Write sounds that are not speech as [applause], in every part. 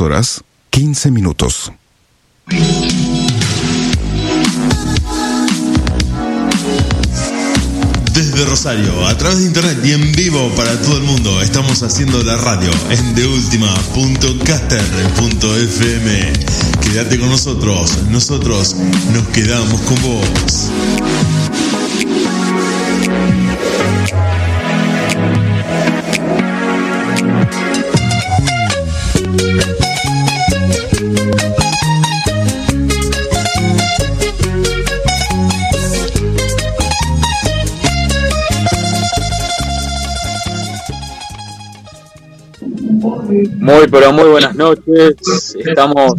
Horas, quince minutos. Desde Rosario, a través de internet y en vivo para todo el mundo, estamos haciendo la radio en deultima.caster.fm. Quédate con nosotros, nosotros nos quedamos con vos. Muy, pero muy buenas noches. Estamos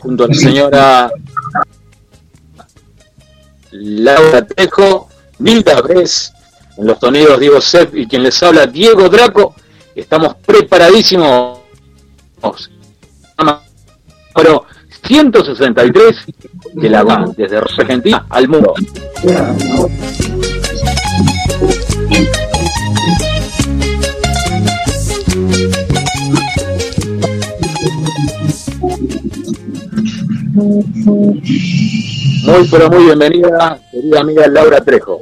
junto a la señora Laura Tejo, Nilda Bres, en los sonidos Diego Sepp y quien les habla Diego Draco. Estamos preparadísimos. Número 163 de la desde Argentina al mundo. Muy, pero muy bienvenida, querida amiga Laura Trejo.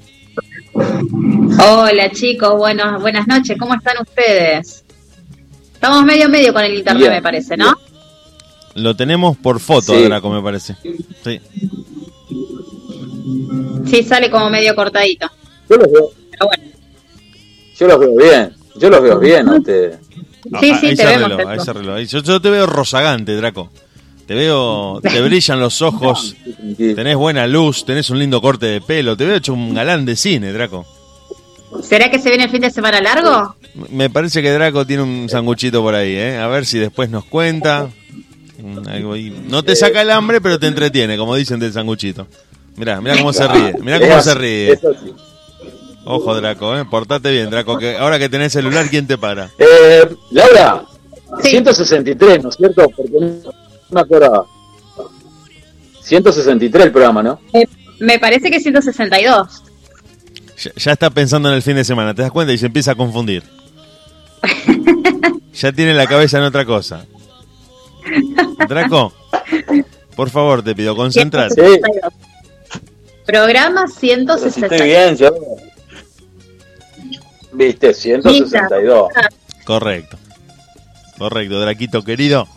Hola chicos, bueno, buenas noches, ¿cómo están ustedes? Estamos medio medio con el internet, me parece, ¿no? Lo tenemos por foto, sí. Draco, me parece. Sí. Sí, sale como medio cortadito. Yo los veo. Pero bueno. Yo los veo bien. Yo los veo bien a ustedes. Sí, sí, te vemos. Reloj, ese reloj. Yo, yo te veo rozagante, Draco. Te veo, te [laughs] brillan los ojos, tenés buena luz, tenés un lindo corte de pelo, te veo hecho un galán de cine, Draco. ¿Será que se viene el fin de semana largo? Me parece que Draco tiene un sanguchito por ahí, ¿eh? A ver si después nos cuenta. No te saca el hambre, pero te entretiene, como dicen del sanguchito. Mirá, mirá cómo se ríe, mirá cómo se ríe. Ojo, Draco, ¿eh? Portate bien, Draco, que ahora que tenés celular, ¿quién te para? Eh, Laura, 163, ¿no es cierto? Porque no me acordaba. 163 el programa, ¿no? Eh, me parece que 162. Ya, ya, está pensando en el fin de semana, ¿te das cuenta? Y se empieza a confundir. [laughs] ya tiene la cabeza en otra cosa. Draco, por favor, te pido, concentrate. Sí. Programa 162. Estoy bien, yo. Viste, 162. Correcto. Correcto, Draquito querido.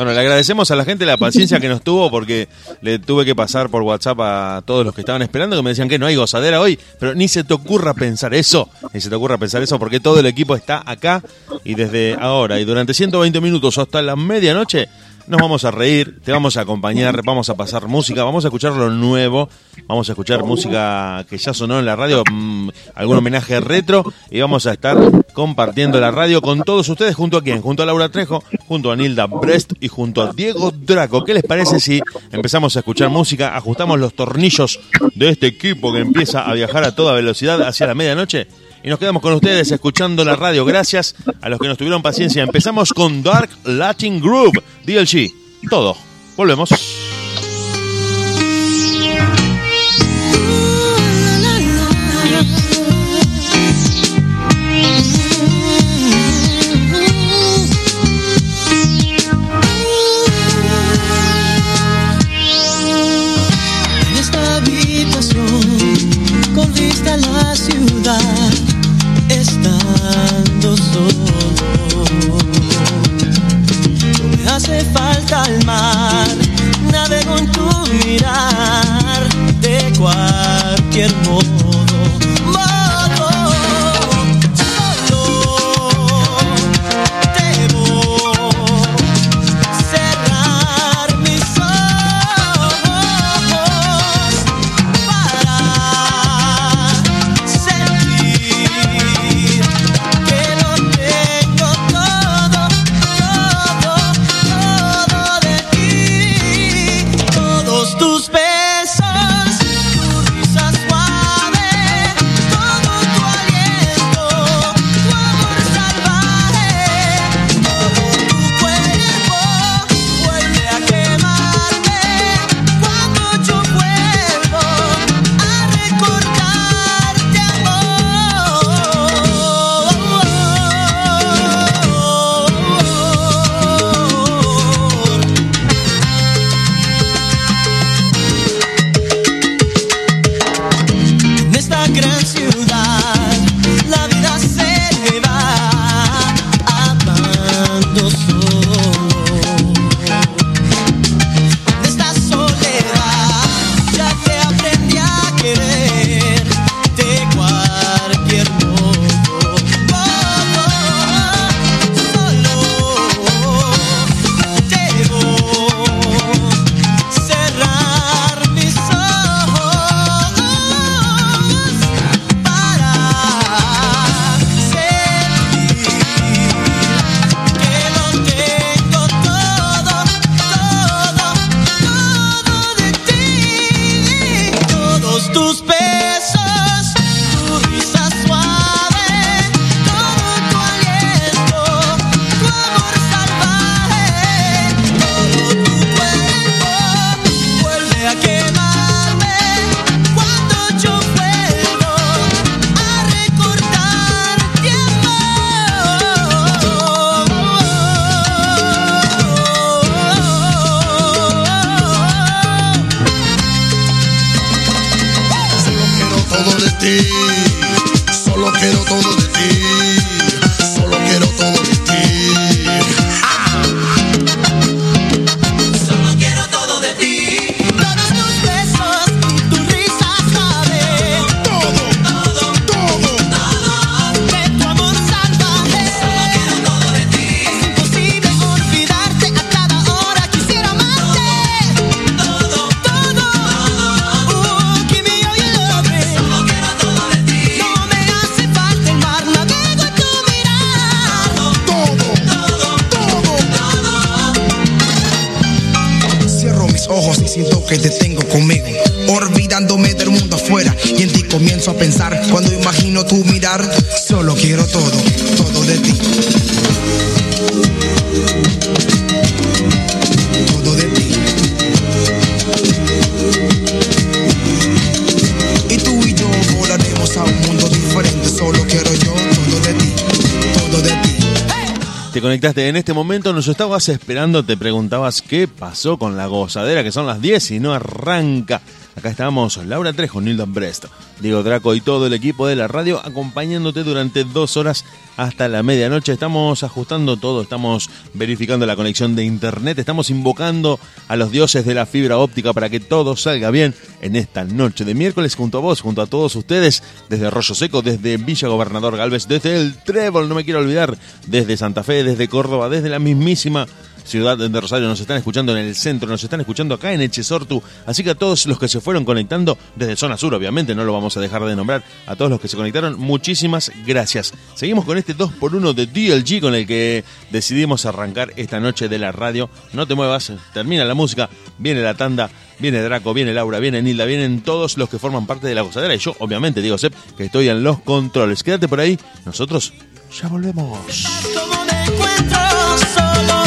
Bueno, le agradecemos a la gente la paciencia que nos tuvo porque le tuve que pasar por WhatsApp a todos los que estaban esperando que me decían que no hay gozadera hoy, pero ni se te ocurra pensar eso, ni se te ocurra pensar eso porque todo el equipo está acá y desde ahora. Y durante 120 minutos hasta la medianoche nos vamos a reír, te vamos a acompañar, vamos a pasar música, vamos a escuchar lo nuevo, vamos a escuchar música que ya sonó en la radio, mmm, algún homenaje retro y vamos a estar compartiendo la radio con todos ustedes junto a quién, junto a Laura Trejo, junto a Nilda Brest y junto a Diego Draco. ¿Qué les parece si empezamos a escuchar música, ajustamos los tornillos de este equipo que empieza a viajar a toda velocidad hacia la medianoche? Y nos quedamos con ustedes escuchando la radio. Gracias a los que nos tuvieron paciencia. Empezamos con Dark Latin Groove, DLC. Todo. Volvemos. Hace falta el mar, navego en tu mirar de cualquier modo. Conectaste en este momento, nos estabas esperando, te preguntabas qué pasó con la gozadera, que son las 10 y no arranca. Acá estamos, Laura Trejo, Nildan Brest, Diego Draco y todo el equipo de la radio acompañándote durante dos horas hasta la medianoche. Estamos ajustando todo, estamos verificando la conexión de internet, estamos invocando a los dioses de la fibra óptica para que todo salga bien en esta noche de miércoles junto a vos, junto a todos ustedes, desde Arroyo Seco, desde Villa Gobernador Galvez, desde el Trébol, no me quiero olvidar, desde Santa Fe, desde Córdoba, desde la mismísima ciudad de Rosario, nos están escuchando en el centro, nos están escuchando acá en Echesortu, así que a todos los que se fueron conectando desde zona sur, obviamente, no lo vamos a dejar de nombrar, a todos los que se conectaron, muchísimas gracias. Seguimos con este 2x1 de DLG con el que decidimos arrancar esta noche de la radio. No te muevas, termina la música, viene la tanda, viene Draco, viene Laura, viene Nilda, vienen todos los que forman parte de la gozadera y yo, obviamente, digo Sep, que estoy en los controles. Quédate por ahí, nosotros ya volvemos. Solo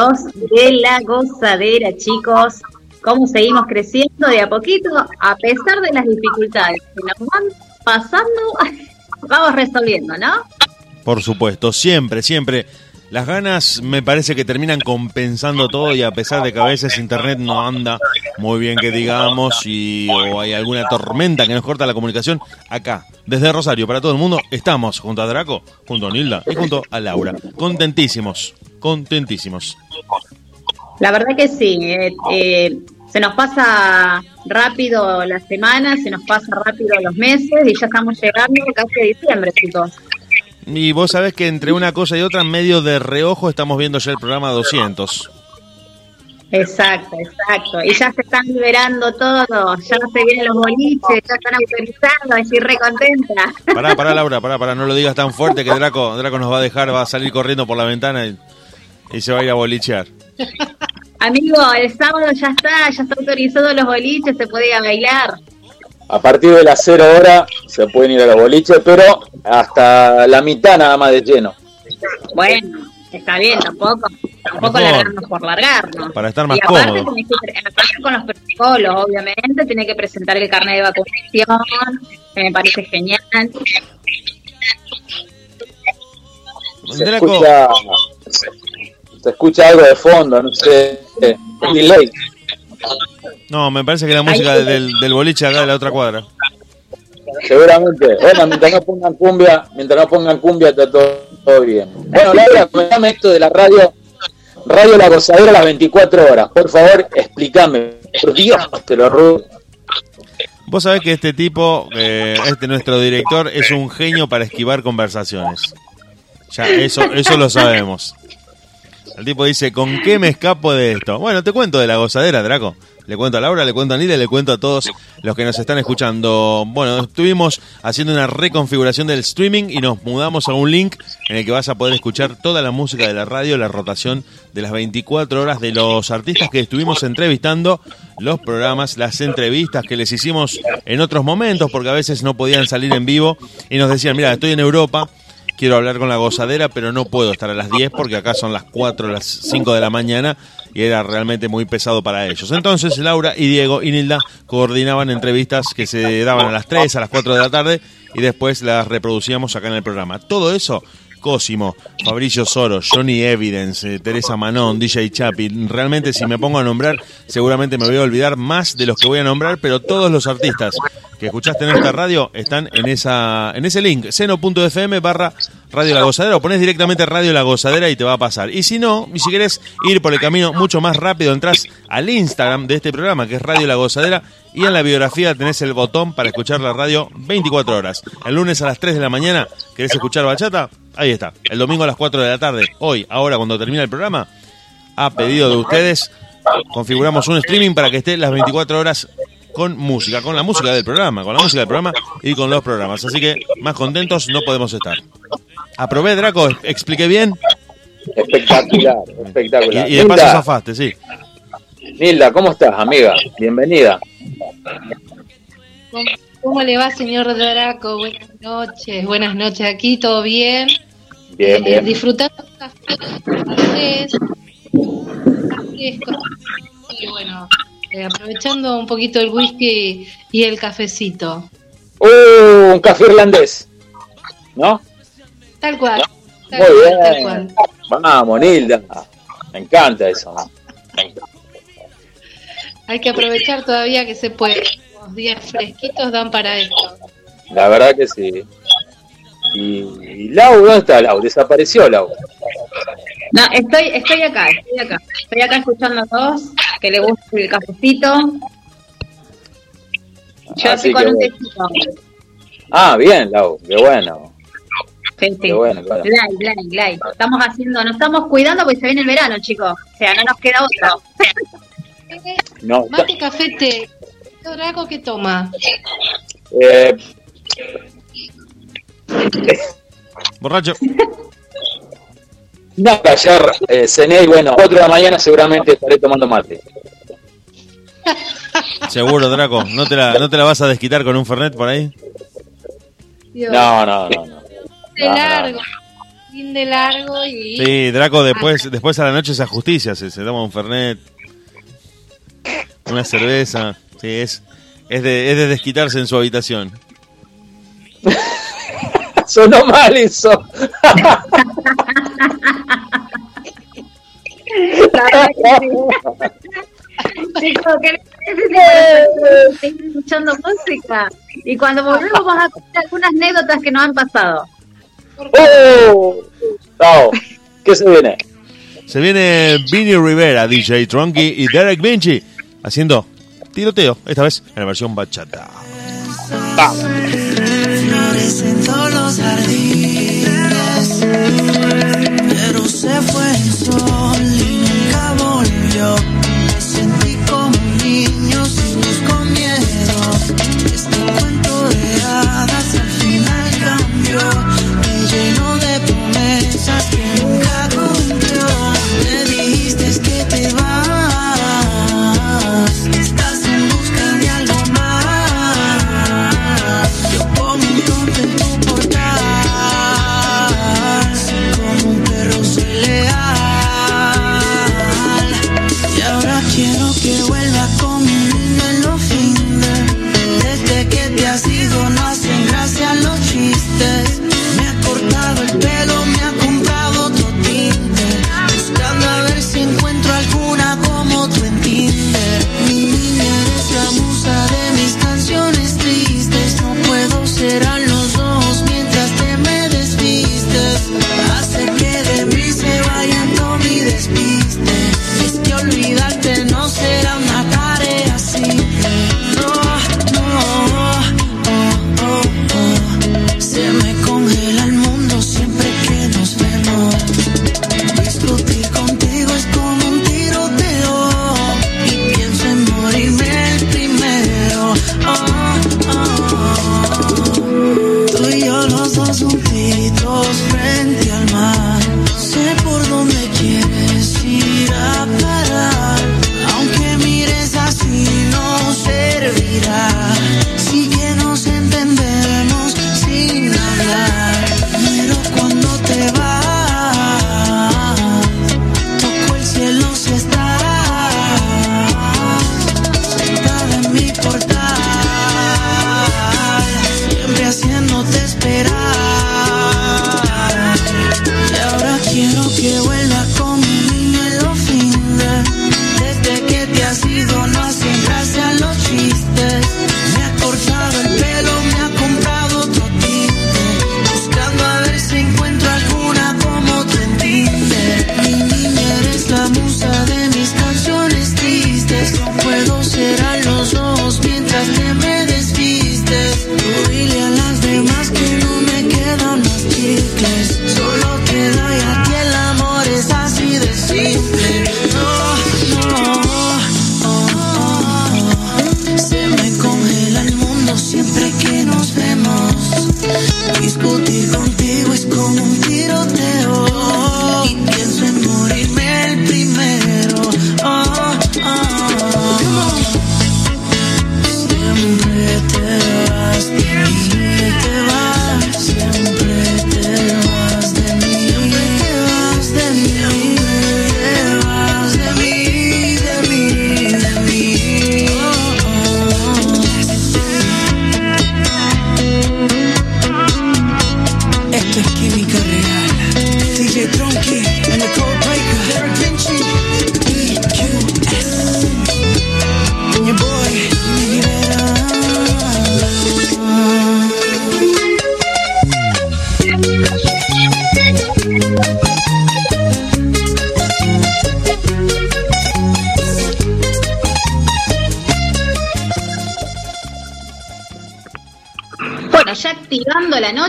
162 de La Gozadera, chicos. ¿Cómo seguimos creciendo de a poquito? A pesar de las dificultades que nos van pasando, [laughs] vamos resolviendo, ¿no? Por supuesto, siempre, siempre Las ganas me parece que terminan compensando todo y a pesar de que a veces internet no anda muy bien que digamos y o hay alguna tormenta que nos corta la comunicación, acá, desde Rosario para todo el mundo, estamos junto a Draco, junto a Nilda y junto a Laura. Contentísimos, contentísimos. La verdad que sí. eh, eh, se nos pasa rápido la semana, se nos pasa rápido los meses y ya estamos llegando casi a diciembre, chicos. Y vos sabés que entre una cosa y otra, medio de reojo, estamos viendo ya el programa 200. Exacto, exacto. Y ya se están liberando todos, ya se vienen los boliches, ya están autorizando, estoy re contenta. Pará, pará, Laura, pará, pará, no lo digas tan fuerte que Draco, Draco nos va a dejar, va a salir corriendo por la ventana y, y se va a ir a bolichear. Amigo, el sábado ya está, ya está autorizado los boliches, se puede ir a bailar. A partir de las 0 horas se pueden ir a los boliches, pero hasta la mitad nada más de lleno. Bueno, está bien, tampoco, tampoco Mejor. largarnos por largarnos. Para estar más y aparte, cómodo. tenés que pre- aparte con los protocolos, obviamente, tiene que presentar el carnet de vacunación, que me parece genial. Se escucha, se escucha algo de fondo, no sé, un delay. no, me parece que la música del, del boliche acá de la otra cuadra. Seguramente. Bueno, mientras no pongan cumbia, mientras no pongan cumbia está todo, todo bien. Bueno, Laura, comentame esto de la radio, Radio La Gozadera a las 24 horas. Por favor, explícame. Por Dios, te lo ruego. Vos sabés que este tipo, eh, este nuestro director, es un genio para esquivar conversaciones. Ya, eso, eso lo sabemos. El tipo dice, ¿con qué me escapo de esto? Bueno, te cuento de la gozadera, Draco. Le cuento a Laura, le cuento a Nila, le cuento a todos los que nos están escuchando. Bueno, estuvimos haciendo una reconfiguración del streaming y nos mudamos a un link en el que vas a poder escuchar toda la música de la radio, la rotación de las 24 horas de los artistas que estuvimos entrevistando, los programas, las entrevistas que les hicimos en otros momentos, porque a veces no podían salir en vivo y nos decían, mira, estoy en Europa, quiero hablar con la gozadera, pero no puedo estar a las 10 porque acá son las 4, las 5 de la mañana y era realmente muy pesado para ellos. Entonces Laura y Diego y Nilda coordinaban entrevistas que se daban a las 3, a las 4 de la tarde y después las reproducíamos acá en el programa. Todo eso... Cosimo, Fabricio Soro, Johnny Evidence, eh, Teresa Manón, DJ Chapi. Realmente si me pongo a nombrar, seguramente me voy a olvidar más de los que voy a nombrar, pero todos los artistas que escuchaste en esta radio están en esa en ese link, seno.fm barra Radio La Gozadera, o pones directamente Radio La Gozadera y te va a pasar. Y si no, y si querés ir por el camino mucho más rápido, entras al Instagram de este programa, que es Radio La Gozadera, y en la biografía tenés el botón para escuchar la radio 24 horas. El lunes a las 3 de la mañana, ¿querés escuchar bachata? Ahí está. El domingo a las 4 de la tarde, hoy, ahora, cuando termina el programa, a pedido de ustedes, configuramos un streaming para que esté las 24 horas con música, con la música del programa, con la música del programa y con los programas. Así que más contentos no podemos estar. Aprobé, Draco, expliqué bien Espectacular, espectacular. y, y de paso zafaste, sí. Nilda, ¿cómo estás, amiga? Bienvenida. ¿Cómo, le va, señor Draco? Buenas noches, buenas noches. Aquí todo bien. Bien, Eh, bien. disfrutando un café y bueno, eh, aprovechando un poquito el whisky y el cafecito. Uh, un café irlandés. ¿No? Tal cual. Tal Muy cual, tal bien. cual. Vamos, Nilda. Me encanta eso. Hay que aprovechar todavía que se puede. Los días fresquitos dan para esto. La verdad que sí. Y, y Lau, ¿dónde está Lau? Desapareció Lau. No, estoy, estoy acá, estoy acá. Estoy acá escuchando a todos, que le gusta el cafecito. Yo Así estoy con que un bueno. tecito. Ah, bien, Lau. Qué bueno. Sí, sí. Qué bueno, bueno. Live, live, live. Estamos haciendo, nos estamos cuidando porque se viene el verano, chicos. O sea, no nos queda otro. No, [laughs] Mate, café, té. ¿qué toma? eh, Borracho. [laughs] no, ayer eh, cené y bueno, 4 de la mañana seguramente estaré tomando mate. [laughs] Seguro, Draco. ¿No te, la, ¿No te la vas a desquitar con un Fernet por ahí? Dios, No, no, no. no. de no, no, largo. Fin de largo y... Sí, Draco después, después a la noche se justicia, se, se toma un Fernet, una cerveza. Sí, es, es, de, es de desquitarse en su habitación. [laughs] Sonó mal eso. [laughs] Chicos, ¿qué les parece si para seguir escuchando música? Y cuando volvemos vamos a contar algunas anécdotas que nos han pasado. ¡Oh! ¿Qué se viene? Se viene Vinny Rivera, DJ Tronky y Derek Vinci haciendo tiroteo, esta vez en la versión bachata. Jardines, pero se fue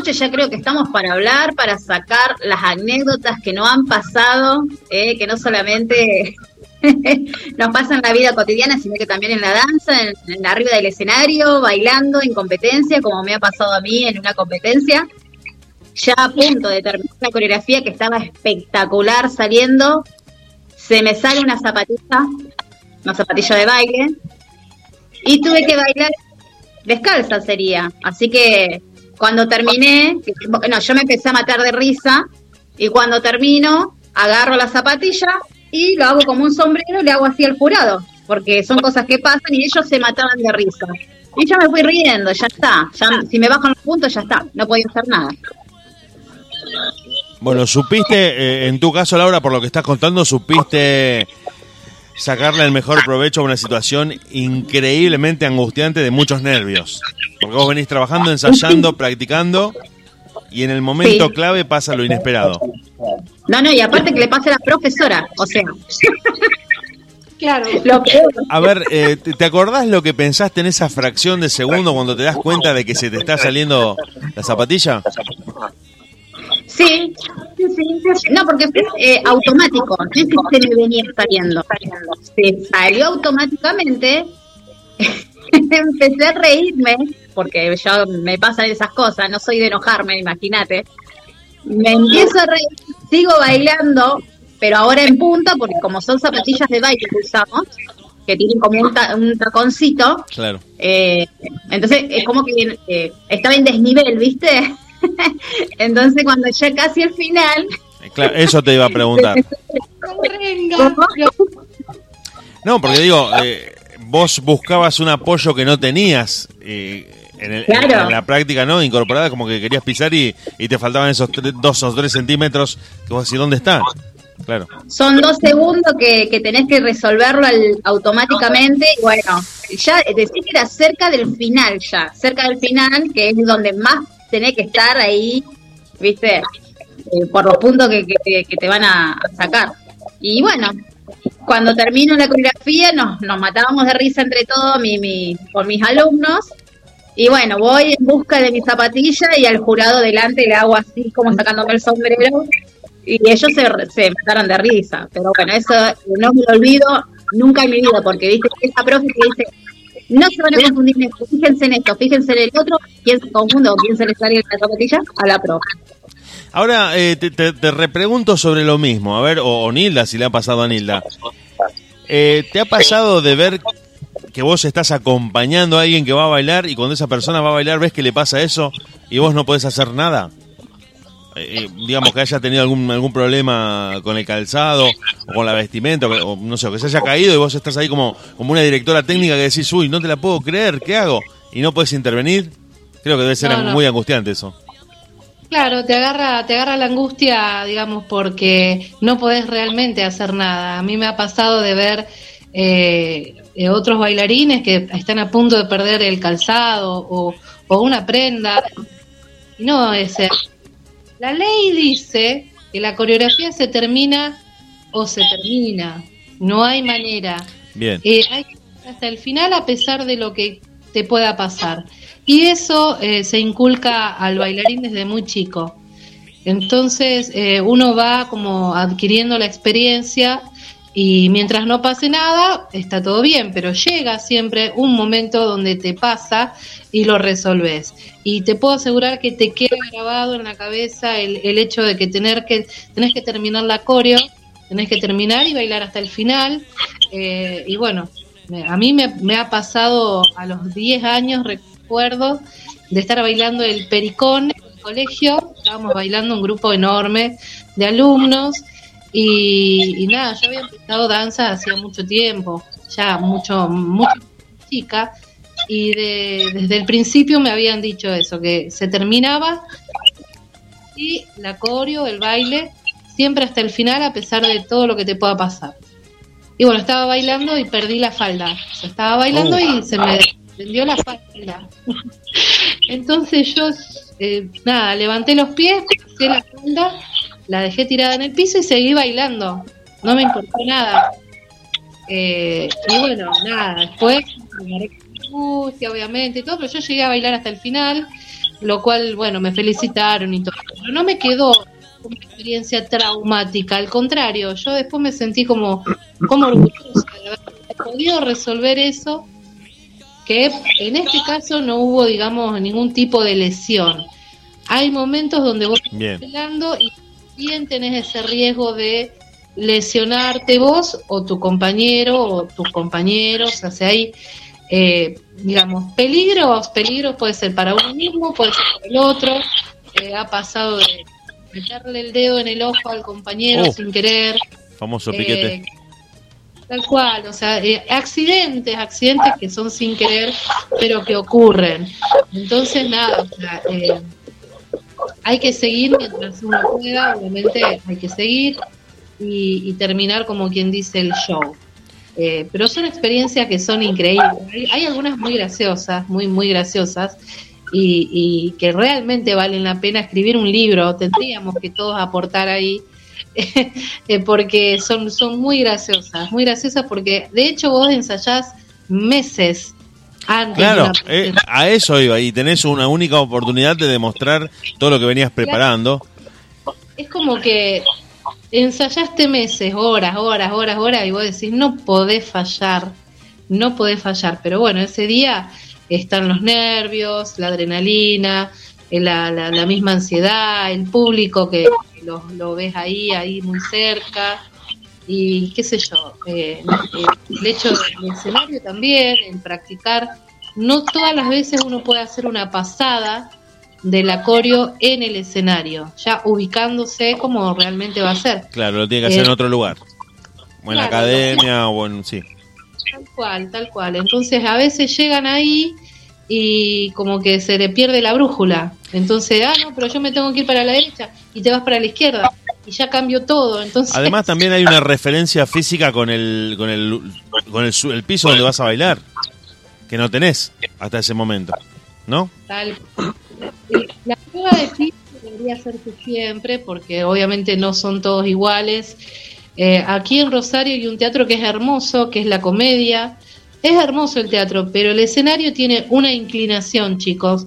ya creo que estamos para hablar, para sacar las anécdotas que nos han pasado, eh, que no solamente [laughs] nos pasan en la vida cotidiana, sino que también en la danza, en, en arriba del escenario, bailando, en competencia, como me ha pasado a mí en una competencia. Ya a punto de terminar la coreografía, que estaba espectacular saliendo, se me sale una zapatilla, una zapatilla de baile, y tuve que bailar descalza sería. Así que cuando terminé, que- no, yo me empecé a matar de risa y cuando termino, agarro la zapatilla y lo hago como un sombrero y le hago así al jurado, porque son cosas que pasan y ellos se mataban de risa. Y yo me fui riendo, ya está. Si me bajan los puntos, ya está. No podía hacer nada. Bueno, supiste, eh, en tu caso, Laura, por lo que estás contando, supiste sacarle el mejor provecho a una situación increíblemente angustiante de muchos nervios. Porque vos venís trabajando, ensayando, [laughs] practicando y en el momento Sí. clave pasa lo inesperado. No, no, y aparte que le pase a la profesora, o sea, Claro. lo peor. A ver, eh, ¿te te acordás lo que pensaste en esa fracción de segundo cuando te das cuenta de que se te está saliendo la zapatilla? Sí, sí, sí. No, porque fue eh, automático, no es que se me venía saliendo. Se salió automáticamente. [laughs] Empecé a reírme, porque yo me pasan esas cosas, no soy de enojarme, imagínate. Me empiezo a reír, sigo bailando, pero ahora en punta, porque como son zapatillas de baile que usamos, que tienen como un, ta- un taconcito, Claro. eh, entonces es como que eh, estaba en desnivel, ¿viste? [laughs] entonces cuando ya casi al final, Eh, claro, eso te iba a preguntar. No, porque digo, eh, vos buscabas un apoyo que no tenías eh, en, el- Claro. en la práctica, ¿no? Incorporada, como que querías pisar y, y te faltaban esos tre- dos o tres centímetros que vos decís, ¿dónde está? Claro. son dos segundos que, que tenés que resolverlo al- automáticamente y bueno, ya decís que era cerca del final ya, cerca del final, que es donde más tenés que estar ahí, ¿viste? Eh, por los puntos que, te van a sacar. Y bueno, cuando termino la coreografía nos, nos matábamos de risa entre todos mi, mi, con mis alumnos. Y bueno, voy en busca de mi zapatilla y al jurado delante le hago así como sacándome el sombrero. Y ellos se, se mataron de risa. Pero bueno, eso no me lo olvido nunca en mi vida, porque viste esa profe que dice, no se van a confundir en esto, fíjense en esto, fíjense en el otro, quién se confunde o quién se le sale la zapatilla a la profe. Ahora eh, te, te- te repregunto sobre lo mismo. A ver, o, o Nilda, si le ha pasado a Nilda. Eh, ¿Te ha pasado de ver que vos estás acompañando a alguien que va a bailar y cuando esa persona va a bailar ves que le pasa eso y vos no podés hacer nada? Eh, eh, digamos que haya tenido algún algún problema con el calzado o con la vestimenta, o, no sé, o que se haya caído y vos estás ahí como, como una directora técnica que decís, uy, no te la puedo creer, ¿qué hago? Y no puedes intervenir. Creo que debe ser No, no. muy angustiante eso. Claro, te agarra, te agarra la angustia, digamos, porque no podés realmente hacer nada. A mí me ha pasado de ver eh, eh, otros bailarines que están a punto de perder el calzado o, o una prenda. Y no es La ley dice que la coreografía se termina o se termina. No hay manera. Bien. Eh, hay que ir hasta el final a pesar de lo que te pueda pasar. Y eso eh, se inculca al bailarín desde muy chico. Entonces eh, uno va como adquiriendo la experiencia y mientras no pase nada está todo bien, pero llega siempre un momento donde te pasa y lo resolves. Y te puedo asegurar que te queda grabado en la cabeza el, el hecho de que, tener que tenés que terminar la coreo, tenés que terminar y bailar hasta el final. Eh, y bueno, a mí me, me ha pasado a los 10 años, recuerdo, de estar bailando el pericón en el colegio. Estábamos bailando un grupo enorme de alumnos. Y, y nada, yo había empezado danza hacía mucho tiempo, ya mucho, mucho chica. Y de- desde el principio me habían dicho eso, que se terminaba y la coreo, el baile, siempre hasta el final, a pesar de todo lo que te pueda pasar. Y bueno, estaba bailando y perdí la falda. O sea, estaba bailando y se me vendió la falda. [laughs] Entonces yo, eh, nada, levanté los pies, pasé la falda, la dejé tirada en el piso y seguí bailando. No me importó nada. Eh, y bueno, nada, después me angustia, obviamente, y todo, pero yo llegué a bailar hasta el final, lo cual, bueno, me felicitaron y todo. Pero no me quedó una experiencia traumática, al contrario, yo después me sentí como, como orgullosa de haber podido resolver eso, que en este caso no hubo, digamos, ningún tipo de lesión. Hay momentos donde vos estás bailando y bien tenés ese riesgo de lesionarte vos o tu compañero o tus compañeros, o sea, hay, eh, digamos, peligros, peligros puede ser para uno mismo, puede ser para el otro, Eh, ha pasado de meterle el dedo en el ojo al compañero Oh. sin querer, Famoso eh, piquete. tal cual, o sea, eh, accidentes, accidentes que son sin querer, pero que ocurren. Entonces, nada, o sea, eh, hay que seguir mientras uno pueda, obviamente hay que seguir y, y terminar como quien dice el show. Eh, pero son experiencias que son increíbles. Hay, hay algunas muy graciosas, muy, muy graciosas, y, y que realmente valen la pena escribir un libro. Tendríamos que todos aportar ahí, [laughs] eh, porque son, son muy graciosas, muy graciosas, porque de hecho vos ensayás meses antes Claro, eh, a eso iba, y tenés una única oportunidad de demostrar todo lo que venías preparando. es como que ensayaste meses, horas, horas, horas, horas, y vos decís, no podés fallar, no podés fallar. Pero bueno, ese día están los nervios, la adrenalina, eh, la, la, misma ansiedad, el público que lo, ves ahí, ahí muy cerca. Y qué sé yo, eh, el hecho del escenario también, el practicar, no todas las veces uno puede hacer una pasada del acorio en el escenario, ya ubicándose como realmente va a ser. Claro, lo tiene que hacer Eh, en otro lugar. O en la academia, o en. Sí. Tal cual, tal cual. Entonces a veces llegan ahí y como que se le pierde la brújula. Entonces, ah, no, pero yo me tengo que ir para la derecha y te vas para la izquierda y ya cambió todo. Entonces, Además, también hay una [laughs] referencia física con el, con el, con el, el piso donde vas a bailar, que no tenés hasta ese momento. ¿No? Tal- La prueba de piso debería hacerse siempre, porque obviamente no son todos iguales. Eh, aquí en Rosario hay un teatro que es hermoso, que es la comedia. Es hermoso el teatro, pero el escenario tiene una inclinación, chicos,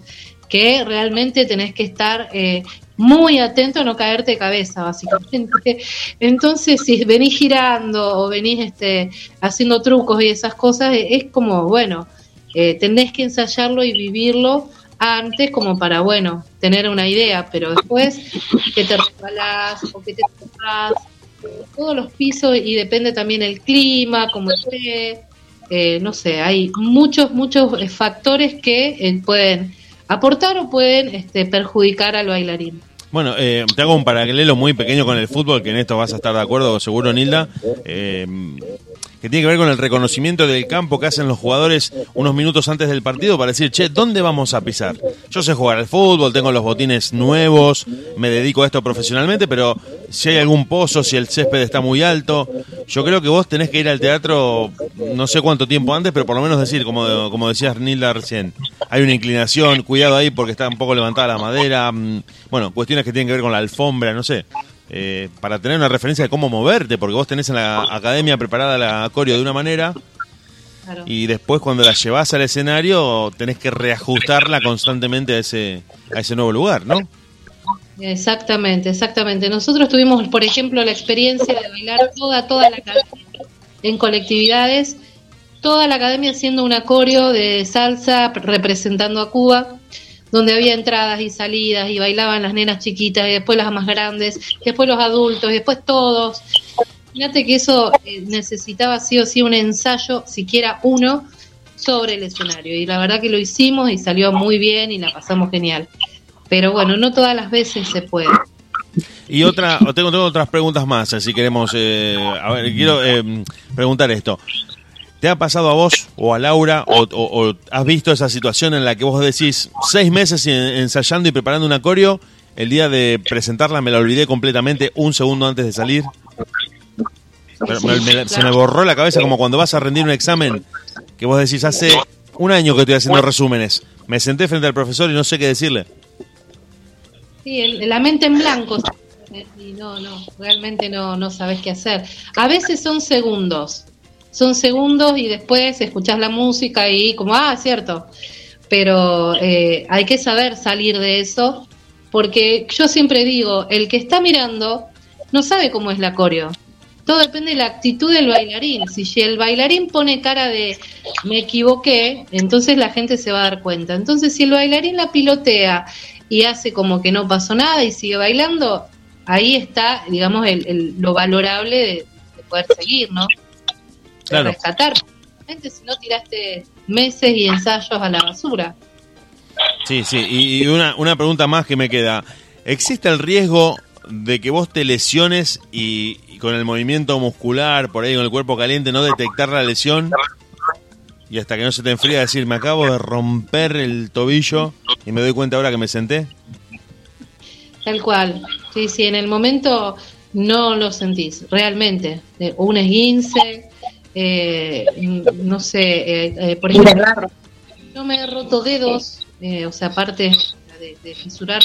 que realmente tenés que estar eh, muy atento a no caerte de cabeza, básicamente. Entonces, si venís girando o venís este, haciendo trucos y esas cosas, es como, bueno, eh, tenés que ensayarlo y vivirlo antes como para, bueno, tener una idea, pero después que te resbalás o que te tocas, todos los pisos y depende también el clima, cómo esté, eh, no sé, hay muchos, muchos eh, factores que eh, pueden aportar o pueden este, perjudicar al bailarín. Bueno, eh, te hago un paralelo muy pequeño con el fútbol, que en esto vas a estar de acuerdo, seguro, Nilda. Que tiene que ver con el reconocimiento del campo que hacen los jugadores unos minutos antes del partido para decir, che, ¿dónde vamos a pisar? Yo sé jugar al fútbol, tengo los botines nuevos, me dedico a esto profesionalmente, pero si hay algún pozo, si el césped está muy alto, yo creo que vos tenés que ir al teatro no sé cuánto tiempo antes, pero por lo menos decir, como, como decías Nilda recién, hay una inclinación, cuidado ahí porque está un poco levantada la madera, mm, bueno, cuestiones que tienen que ver con la alfombra, no sé. Eh, para tener una referencia de cómo moverte, porque vos tenés en la academia preparada la coreo de una manera Claro. y después cuando la llevas al escenario tenés que reajustarla constantemente a ese, a ese nuevo lugar, ¿no? Exactamente, exactamente. Nosotros tuvimos, por ejemplo, la experiencia de bailar toda, toda la academia en colectividades, toda la academia haciendo un acorio de salsa representando a Cuba, donde había entradas y salidas y bailaban las nenas chiquitas y después las más grandes, y después los adultos y después todos. Fíjate que eso eh, necesitaba sí o sí un ensayo, siquiera uno, sobre el escenario. Y la verdad que lo hicimos y salió muy bien y la pasamos genial. Pero bueno, no todas las veces se puede. Y otra, tengo, tengo otras preguntas más, si queremos, eh, a ver, quiero eh, preguntar esto. ¿Te ha pasado a vos o a Laura o, has visto esa situación en la que vos decís seis meses en- ensayando y preparando un acorio, el día de presentarla me la olvidé completamente un segundo antes de salir? Me- se me borró la cabeza como cuando vas a rendir un examen que vos decís hace un año que estoy haciendo resúmenes. Me senté frente al profesor y no sé qué decirle. Sí, el- la mente en blanco. Y no, no, realmente no, no sabes qué hacer. A veces son segundos. Son segundos y después escuchás la música y como, ah, cierto. Pero eh, hay que saber salir de eso porque yo siempre digo, el que está mirando no sabe cómo es la coreo. Todo depende de la actitud del bailarín. Si el bailarín pone cara de me equivoqué, entonces la gente se va a dar cuenta. Entonces, si el bailarín la pilotea y hace como que no pasó nada y sigue bailando, ahí está, digamos, el, lo valorable de, de poder seguir, ¿no? Claro. rescatar. Si no tiraste meses y ensayos a la basura. Sí, sí, y, y una, una pregunta más que me queda. ¿Existe el riesgo de que vos te lesiones y, y con el movimiento muscular, por ahí con el cuerpo caliente, no detectar la lesión? Y hasta que no se te enfría decir, me acabo de romper el tobillo y me doy cuenta ahora que me senté. Tal cual. Sí, sí, en el momento no lo sentís, realmente. Eh, Un esguince, eh, no sé, eh, eh, por ejemplo, yo me he roto dedos, eh, o sea, aparte de, de fisurar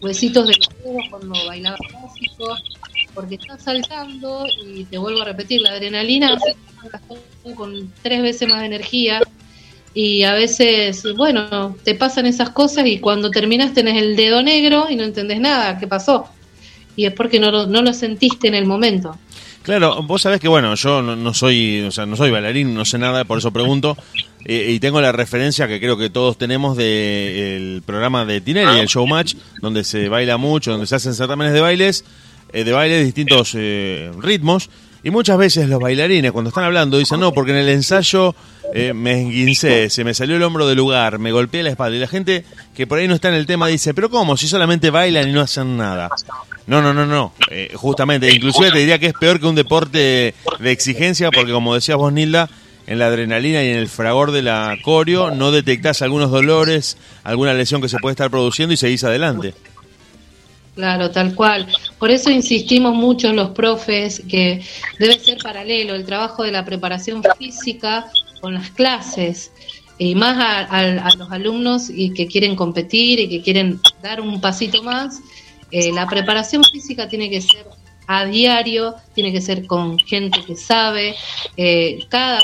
huesitos de los dedos cuando bailaba clásico, porque estás saltando y te vuelvo a repetir, la adrenalina con tres veces más de energía y a veces, bueno, te pasan esas cosas y cuando terminas tenés el dedo negro y no entendés nada, ¿qué pasó? Y es porque no lo, no lo sentiste en el momento. Claro, vos sabés que bueno, yo no, no soy, o sea, no soy bailarín, no sé nada, por eso pregunto. Eh, y tengo la referencia que creo que todos tenemos del programa de Tinelli, el Showmatch, donde se baila mucho, donde se hacen certámenes de bailes, eh, de baile de distintos eh, ritmos. Y muchas veces los bailarines, cuando están hablando, dicen, no, porque en el ensayo eh, me esguincé, se me salió el hombro del lugar, me golpeé la espalda. Y la gente que por ahí no está en el tema dice, pero ¿cómo? Si solamente bailan y no hacen nada. No, no, no, no. Eh, justamente, inclusive te diría que es peor que un deporte de exigencia, porque como decías vos, Nilda, en la adrenalina y en el fragor de la coreo no detectás algunos dolores, alguna lesión que se puede estar produciendo y seguís adelante. Claro, tal cual. Por eso insistimos mucho en los profes que debe ser paralelo el trabajo de la preparación física con las clases y más a, los alumnos y que quieren competir y que quieren dar un pasito más. eh, la preparación física tiene que ser a diario, tiene que ser con gente que sabe. eh, cada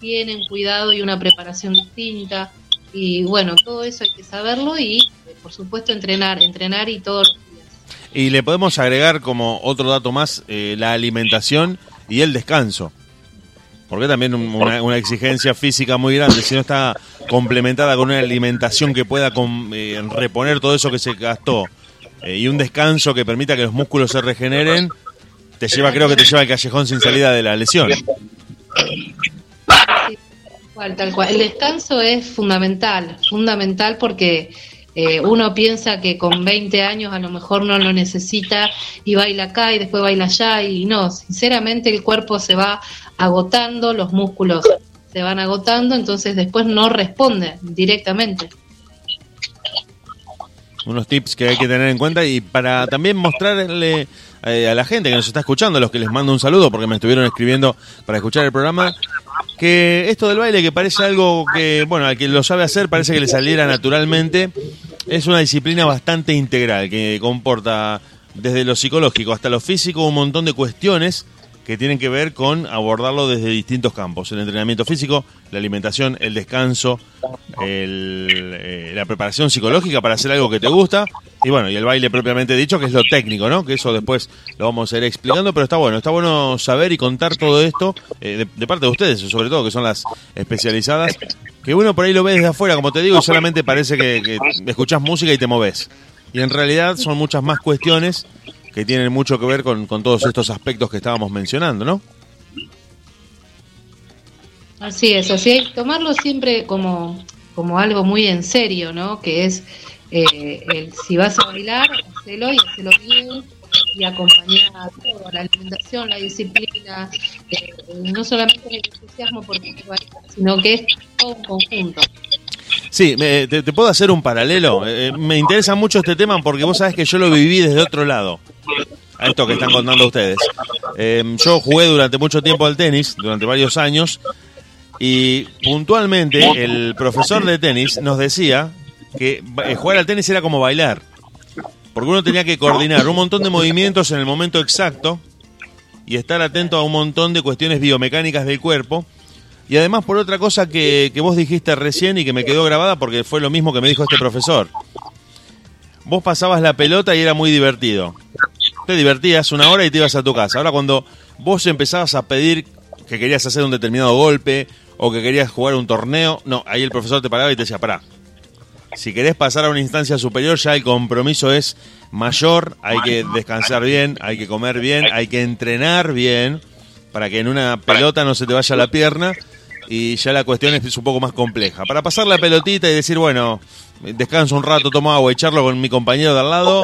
tiene cuidado y una preparación distinta. Y bueno, todo eso hay que saberlo y, eh, por supuesto, entrenar, entrenar y todos los días. Y le podemos agregar como otro dato más eh, la alimentación y el descanso. Porque también un- una, una exigencia física muy grande, si no está complementada con una alimentación que pueda eh, reponer todo eso que se gastó eh, y un descanso que permita que los músculos se regeneren, te lleva, creo que te lleva al callejón sin salida de la lesión. Sí, tal cual, tal cual. El descanso es fundamental, fundamental porque eh, uno piensa que con 20 años a lo mejor no lo necesita y baila acá y después baila allá y no, sinceramente el cuerpo se va agotando, los músculos se van agotando, entonces después no responde directamente. unos tips que hay que tener en cuenta y para también mostrarle eh, a la gente que nos está escuchando, a los que les mando un saludo porque me estuvieron escribiendo para escuchar el programa, que esto del baile que parece algo que, bueno, al que lo sabe hacer parece que le saliera naturalmente, es una disciplina bastante integral que comporta desde lo psicológico hasta lo físico un montón de cuestiones que tienen que ver con abordarlo desde distintos campos. El entrenamiento físico, la alimentación, el descanso, el, eh, la preparación psicológica para hacer algo que te gusta y bueno, y el baile propiamente dicho, que es lo técnico, ¿no? Que eso después lo vamos a ir explicando, pero está bueno, está bueno saber y contar todo esto eh, de, parte de ustedes, sobre todo, que son las especializadas, que uno por ahí lo ve desde afuera, como te digo, y solamente parece que, que escuchás música y te moves. Y en realidad son muchas más cuestiones que tienen mucho que ver con, con todos estos aspectos que estábamos mencionando, ¿no? Así es, así hay tomarlo siempre como, como algo muy en serio, ¿no? Que es, eh, el, si vas a bailar, hacelo y hacelo bien y acompañar a todo, la alimentación, la disciplina, eh, no solamente el entusiasmo por bailar, sino que es todo un conjunto. Sí, me- te, te puedo hacer un paralelo. Eh, me interesa mucho este tema porque vos sabés que yo lo viví desde otro lado. A esto que están contando ustedes. Eh, yo jugué durante mucho tiempo al tenis, durante varios años, y puntualmente el profesor de tenis nos decía que eh, jugar al tenis era como bailar. Porque uno tenía que coordinar un montón de movimientos en el momento exacto y estar atento a un montón de cuestiones biomecánicas del cuerpo. Y además por otra cosa que vos dijiste recién y que me quedó grabada porque fue lo mismo que me dijo este profesor. Vos pasabas la pelota y era muy divertido. Te divertías una hora y te ibas a tu casa. Ahora cuando vos empezabas a pedir que querías hacer un determinado golpe o que querías jugar un torneo, no, ahí el profesor te paraba y te decía, pará. Si querés pasar a una instancia superior ya el compromiso es mayor, hay que descansar bien, hay que comer bien, hay que entrenar bien para que en una pelota no se te vaya la pierna y ya la cuestión es un poco más compleja. Para pasar la pelotita y decir, bueno, descanso un rato, tomo agua y charlo con mi compañero de al lado,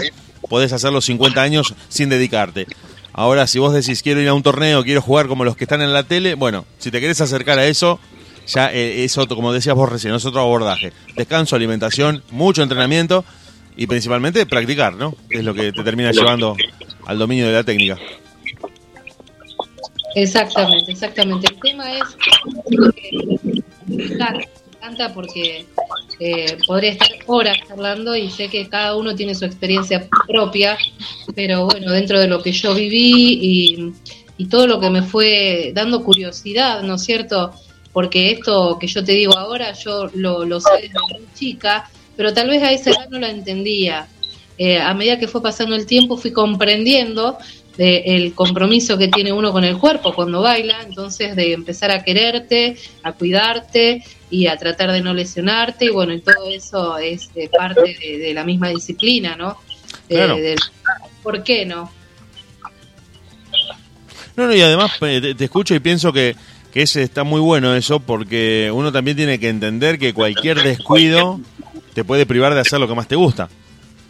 podés hacerlo 50 años sin dedicarte. Ahora, si vos decís quiero ir a un torneo, quiero jugar como los que están en la tele, bueno, si te querés acercar a eso, ya eh, es otro, como decías vos recién, es otro abordaje. Descanso, alimentación, mucho entrenamiento y principalmente practicar, ¿no? Es lo que te termina llevando al dominio de la técnica. Exactamente, exactamente. El tema es me porque eh, podría estar horas hablando y sé que cada uno tiene su experiencia propia, pero bueno, dentro de lo que yo viví y, todo lo que me fue dando curiosidad, ¿no es cierto? Porque esto que yo te digo ahora, yo lo, sé desde muy chica, pero tal vez a esa edad no la entendía. Eh, a medida que fue pasando el tiempo fui comprendiendo de el compromiso que tiene uno con el cuerpo cuando baila, entonces de empezar a quererte, a cuidarte y a tratar de no lesionarte, y bueno, y todo eso es eh, parte de, de la misma disciplina, ¿no? De- Claro. del- ¿Por qué no? No, no, y además eh, te, te escucho y pienso que, que ese está muy bueno eso, porque uno también tiene que entender que cualquier descuido te puede privar de hacer lo que más te gusta.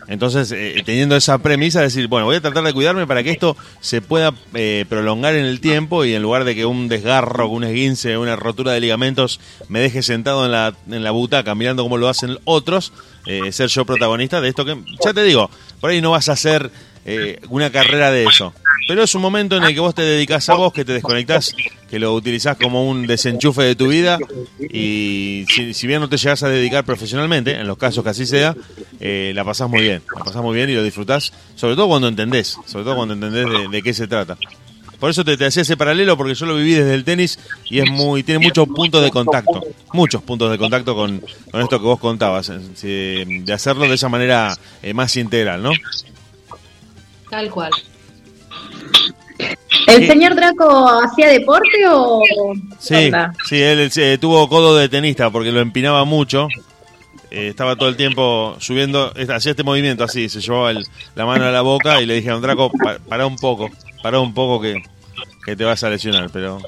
Entonces, eh, teniendo esa premisa, decir, bueno, voy a tratar de cuidarme para que esto se pueda eh, prolongar en el tiempo y en lugar de que un desgarro, un esguince, una rotura de ligamentos me deje sentado en la, en la butaca mirando cómo lo hacen otros, eh, ser yo protagonista de esto que, ya te digo, por ahí no vas a hacer eh, una carrera de eso. Pero es un momento en el que vos te dedicás a vos, que te desconectás, que lo utilizás como un desenchufe de tu vida y si, si bien no te llegás a dedicar profesionalmente, en los casos que así sea, eh, la pasás muy bien, la pasás muy bien y lo disfrutás, sobre todo cuando entendés, sobre todo cuando entendés de, de qué se trata. Por eso te, te hacía ese paralelo, porque yo lo viví desde el tenis y es muy tiene muchos puntos de contacto, muchos puntos de contacto con, con esto que vos contabas, de hacerlo de esa manera eh, más integral, ¿no? Tal cual. ¿El señor Draco hacía deporte o...? Sí, sí, él, eh, tuvo codo de tenista porque lo empinaba mucho. Eh, estaba todo el tiempo subiendo, hacía este movimiento así, se llevaba el- la mano a la boca y le dije a Draco, pa- pará un poco, pará un poco que, que te vas a lesionar, pero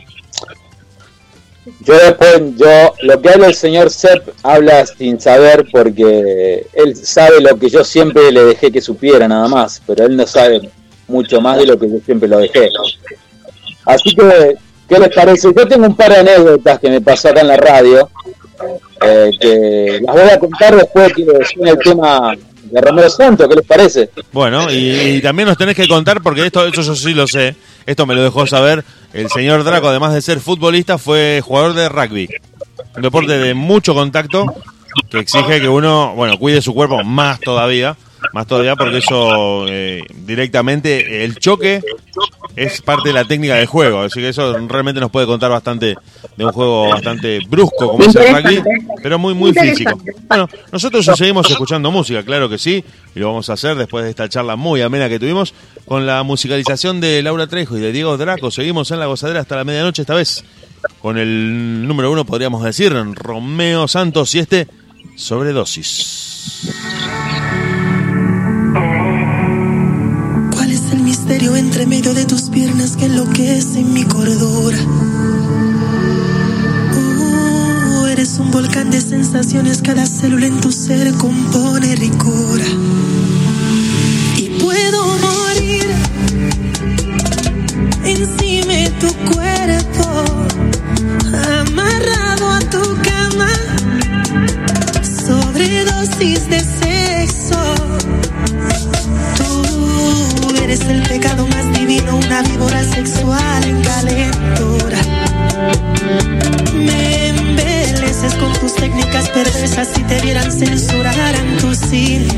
Yo después, yo, lo que habla el señor Sepp habla sin saber porque él sabe lo que yo siempre le dejé que supiera nada más, pero él no sabe mucho más de lo que yo siempre lo dejé. Así que, ¿qué les parece? Yo tengo un par de anécdotas que me pasó acá en la radio, eh, que las voy a contar después que suene el tema de Romero Santos, ¿qué les parece? bueno, y, también nos tenés que contar, porque esto, esto yo sí lo sé, esto me lo dejó saber, el señor Draco, además de ser futbolista, fue jugador de rugby, un deporte de mucho contacto que exige que uno, bueno, cuide su cuerpo más todavía, más todavía porque eso eh, directamente, el choque es parte de la técnica del juego, así que eso realmente nos puede contar bastante de un juego bastante brusco como es el rugby, pero muy muy físico. Bueno, nosotros seguimos escuchando música, claro que sí, y lo vamos a hacer después de esta charla muy amena que tuvimos con la musicalización de Laura Trejo y de Diego Draco. Seguimos en la gozadera hasta la medianoche esta vez con el número uno, podríamos decir, Romeo Santos y este sobredosis. Misterio entre medio de tus piernas que enloquece mi cordura? Uh, eres un volcán de sensaciones, cada célula en tu ser compone ricura. Y puedo morir encima de tu cuerpo, amarrado a tu cama, sobredosis de sexo. Eres el pecado más divino, una víbora sexual en calentura. Me embeleces con tus técnicas perversas si te vieran censuraran tu cintura.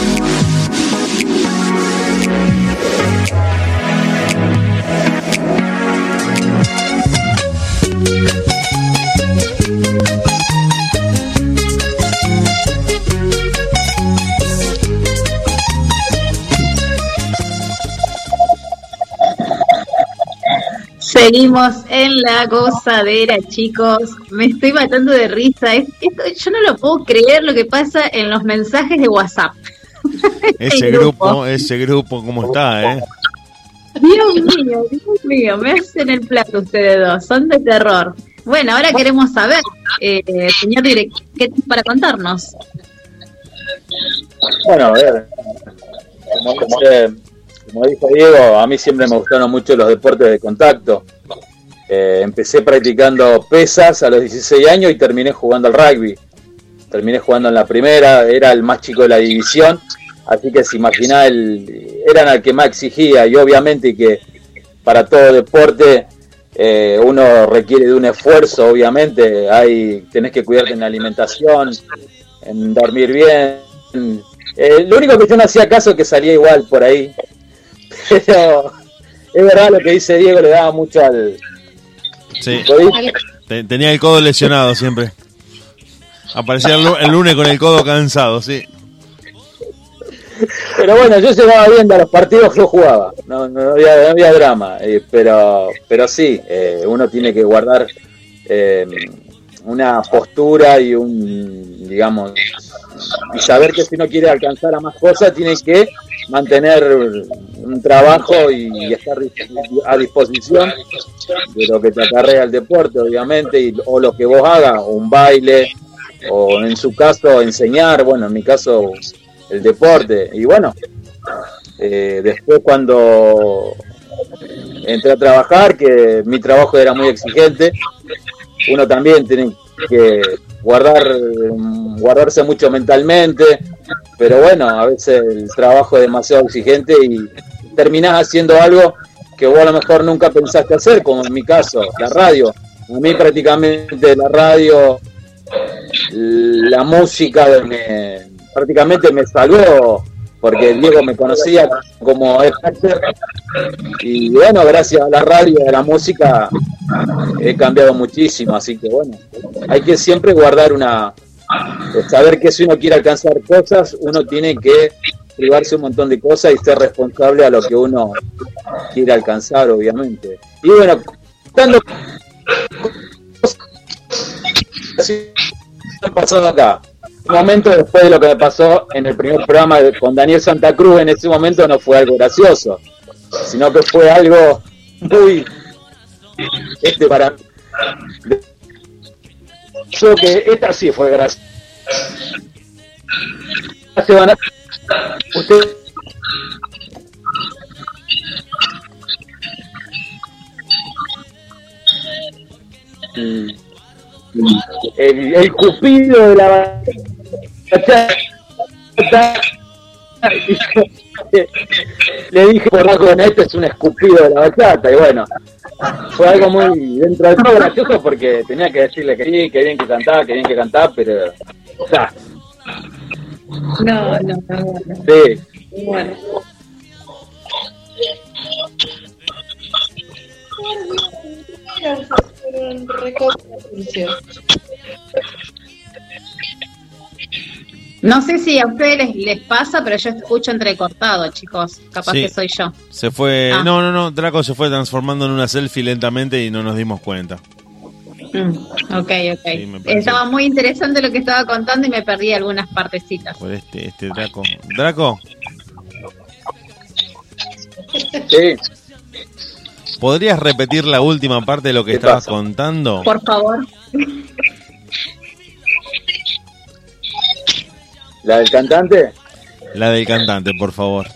Seguimos en la gozadera, chicos. Me estoy matando de risa. Es- esto- yo no lo puedo creer lo que pasa en los mensajes de WhatsApp. [laughs] Ese grupo, ese grupo, ¿cómo está, eh? Dios mío, Dios mío, me hacen el plato ustedes dos, son de terror. Bueno, ahora queremos saber, eh, señor director, ¿qué tiene para contarnos? Bueno, a ver, como, dice- como dijo Diego, a mí siempre me gustaron mucho los deportes de contacto. Eh, empecé practicando pesas a los 16 años y terminé jugando al rugby. Terminé jugando en la primera, era el más chico de la división, así que se imagina, el, eran al que más exigía y obviamente que para todo deporte eh, uno requiere de un esfuerzo, obviamente, hay tenés que cuidarte en la alimentación, en dormir bien. Eh, lo único que yo no hacía caso es que salía igual por ahí, [laughs] pero es verdad lo que dice Diego, le daba mucho al... Sí. Tenía el codo lesionado siempre. Aparecía el lunes con el codo cansado, sí. Pero bueno, yo llegaba viendo a los partidos, yo jugaba, no, no había, no había drama, eh, pero, pero sí, eh, uno tiene que guardar eh, una postura y un, digamos, y saber que si uno quiere alcanzar a más cosas, tiene que mantener un trabajo y, estar a disposición de lo que te acarrea el deporte, obviamente, y, o lo que vos hagas, un baile, o en su caso enseñar, bueno, en mi caso el deporte, y bueno, eh, después cuando entré a trabajar, que mi trabajo era muy exigente, uno también tiene que guardar guardarse mucho mentalmente, pero bueno, a veces el trabajo es demasiado exigente y terminás haciendo algo que vos a lo mejor nunca pensaste hacer, como en mi caso, la radio. A mí prácticamente la radio, la música me, prácticamente me salvó porque Diego me conocía como F-Factor y bueno, gracias a la radio y a la música he cambiado muchísimo, así que bueno, hay que siempre guardar una, saber que si uno quiere alcanzar cosas, uno tiene que privarse un montón de cosas y ser responsable a lo que uno quiere alcanzar, obviamente. Y bueno, así pasó acá. Un momento después de lo que me pasó en el primer programa con Daniel Santa Cruz, en ese momento no fue algo gracioso, sino que fue algo muy este para yo que esta sí fue graciosa. Se van a- usted Mm. el, el cupido de la le dije por con este es un escupido de la bachata y bueno fue algo muy dentro de todo gracioso porque tenía que decirle que sí, que bien que cantaba, que bien que cantaba, pero o sea, No, no, no. sí, Bueno. No sé si a ustedes les, les pasa, pero yo escucho entrecortado, chicos. Capaz Sí. que soy yo. Se fue. Ah. No, no, no. Draco se fue transformando en una selfie lentamente y no nos dimos cuenta. Mm, ok, ok. estaba muy interesante lo que estaba contando y me perdí algunas partecitas. Por este, este Draco. Draco, sí. ¿podrías repetir la última parte de lo que ¿Qué estabas pasa? contando? Por favor. La del cantante, La del cantante, por favor.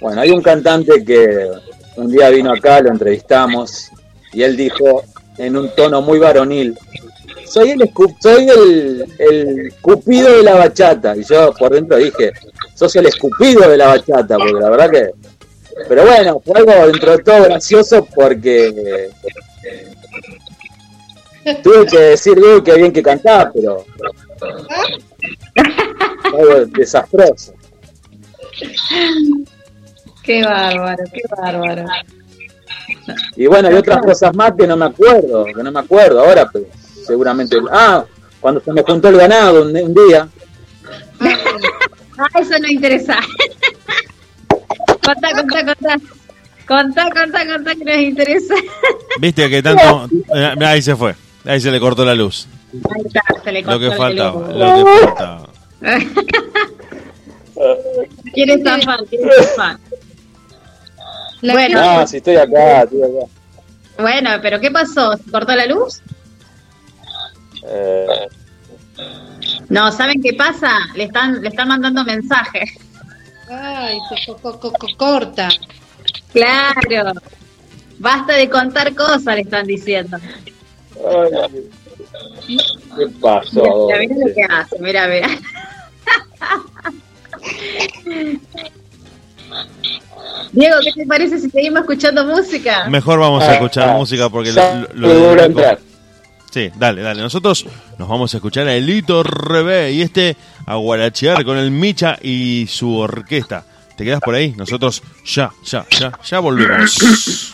bueno, hay un cantante que un día vino acá, lo entrevistamos y él dijo en un tono muy varonil, soy el escu- soy el, el cupido de la bachata y yo por dentro dije, sos el escupido de la bachata, porque la verdad que pero bueno, fue algo dentro de todo gracioso porque tuve que decir, qué bien que cantás, pero algo desastroso. Qué bárbaro, qué bárbaro. Y bueno, hay otras cosas más que no me acuerdo, que no me acuerdo ahora, pero seguramente. Ah, cuando se me juntó el ganado un, un día. Ah, eso no interesa. contá, contá, contá. Contá, contá, contá que nos interesa. Viste que tanto. eh, Ahí se fue. Ahí se le cortó la luz. Ahí está, se le Lo cortó que el faltaba. Lo que faltaba. Quiere zafar, quiere zafar. Bueno, Ah, si estoy acá, estoy acá. bueno, pero ¿qué pasó? ¿Se cortó la luz? Eh, No, ¿saben qué pasa? Le están, le están mandando mensajes. Ay, se co- co- co- co- corta. Claro. Basta de contar cosas, le están diciendo. ay, ¿Qué pasó? Mira, mira lo que hace, mira, mira. Diego, ¿qué te parece si seguimos escuchando música? Mejor vamos a Ah, escuchar ah, música porque lo, lo- lo- vuelvo a lo- entrar. Sí, dale, dale. Nosotros nos vamos a escuchar a Elito Rebé y este a guarachear con el Micha y su orquesta. ¿Te quedas por ahí? Nosotros ya, ya, ya, ya volvemos. [laughs]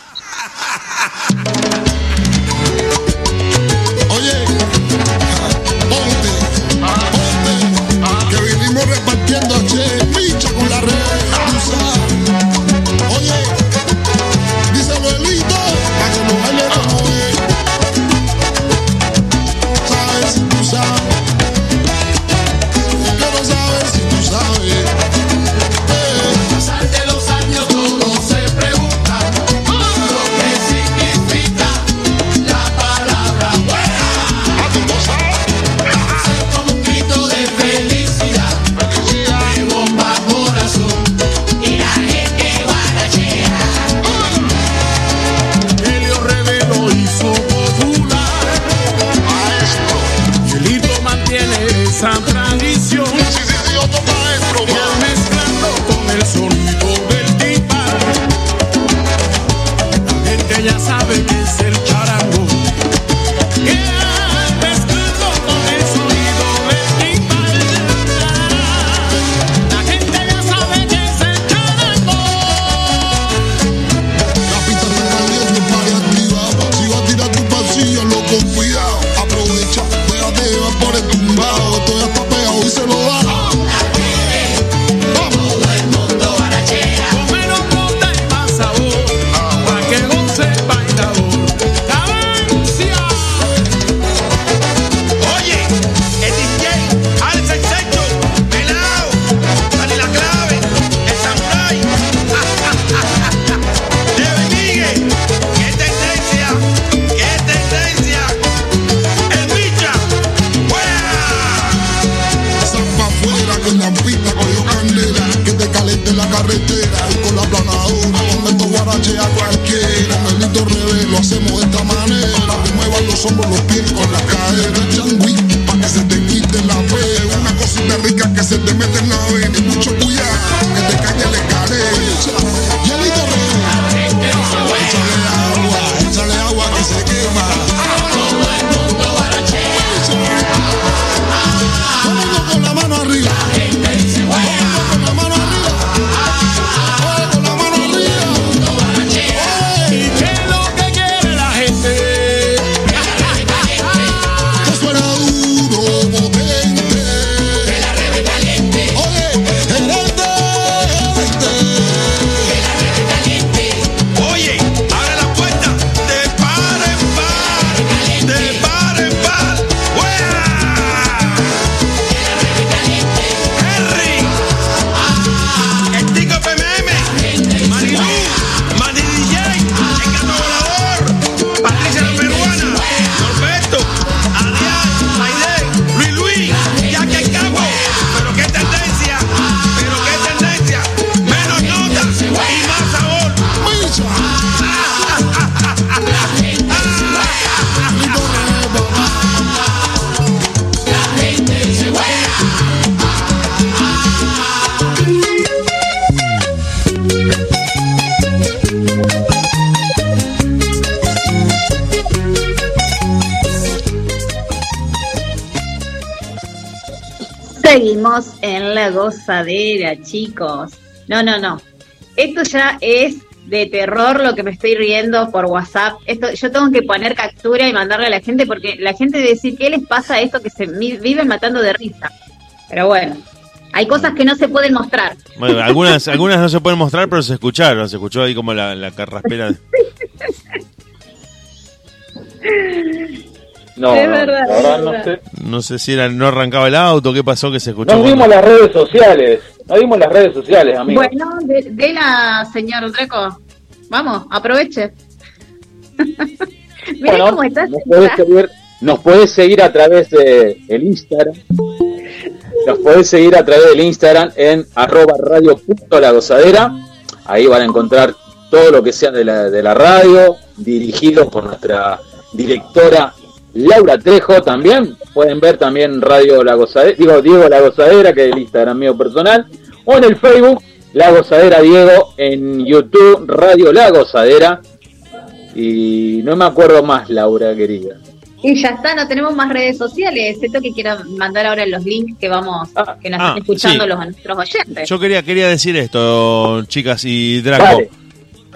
carretera gozadera, chicos. No, no, no. Esto ya es de terror lo que me estoy riendo por WhatsApp. Esto, yo tengo que poner captura y mandarle a la gente porque la gente debe decir, ¿qué les pasa a esto que se viven matando de risa? Pero bueno, hay cosas que no se pueden mostrar. Bueno, algunas, algunas no se pueden mostrar, pero se escucharon. Se escuchó ahí como la, la carraspera. [laughs] No, Es no, verdad, la es verdad no verdad. sé. No sé si era, no arrancaba el auto, qué pasó que se escuchó. Nos dimos las redes sociales. Nos dimos las redes sociales, amigos. Bueno, de, de la señor Dreco. Vamos, aproveche. [laughs] Mira Bueno, cómo estás. nos podés seguir, nos podés seguir a través de el Instagram. Nos podés seguir a través del Instagram en arroba radio punto la gozadera. Ahí van a encontrar todo lo que sea de la, de la radio, dirigido por nuestra directora Laura Trejo también. Pueden ver también Radio La Gozadera, digo Diego La Gozadera, que es el Instagram mío personal, o en el Facebook La Gozadera Diego, en YouTube Radio La Gozadera. Y no me acuerdo más, Laura, querida. Y ya está, no tenemos más redes sociales. Esto que quiero mandar ahora los links que vamos, que nos ah, están escuchando sí. los nuestros oyentes. Yo quería, quería decir esto, chicas y Draco.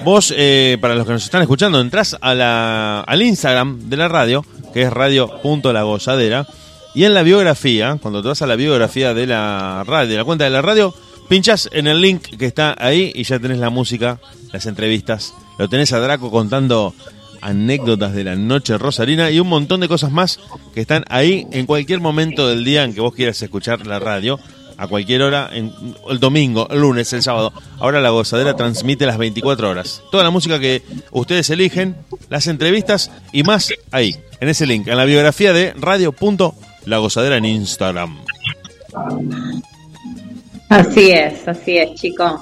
Vos, eh, para los que nos están escuchando, entrás a la, al Instagram de la radio, que es radio.lagozadera, y en la biografía, cuando te vas a la biografía de la radio, de la cuenta de la radio, pinchas en el link que está ahí y ya tenés la música, las entrevistas, lo tenés a Draco contando anécdotas de la noche rosarina y un montón de cosas más que están ahí en cualquier momento del día en que vos quieras escuchar la radio, a cualquier hora, en, el domingo, el lunes, el sábado. Ahora la gozadera transmite las 24 horas. Toda la música que ustedes eligen, las entrevistas y más ahí, en ese link, en la biografía de radio.la gozadera en Instagram. Así es, así es, chicos.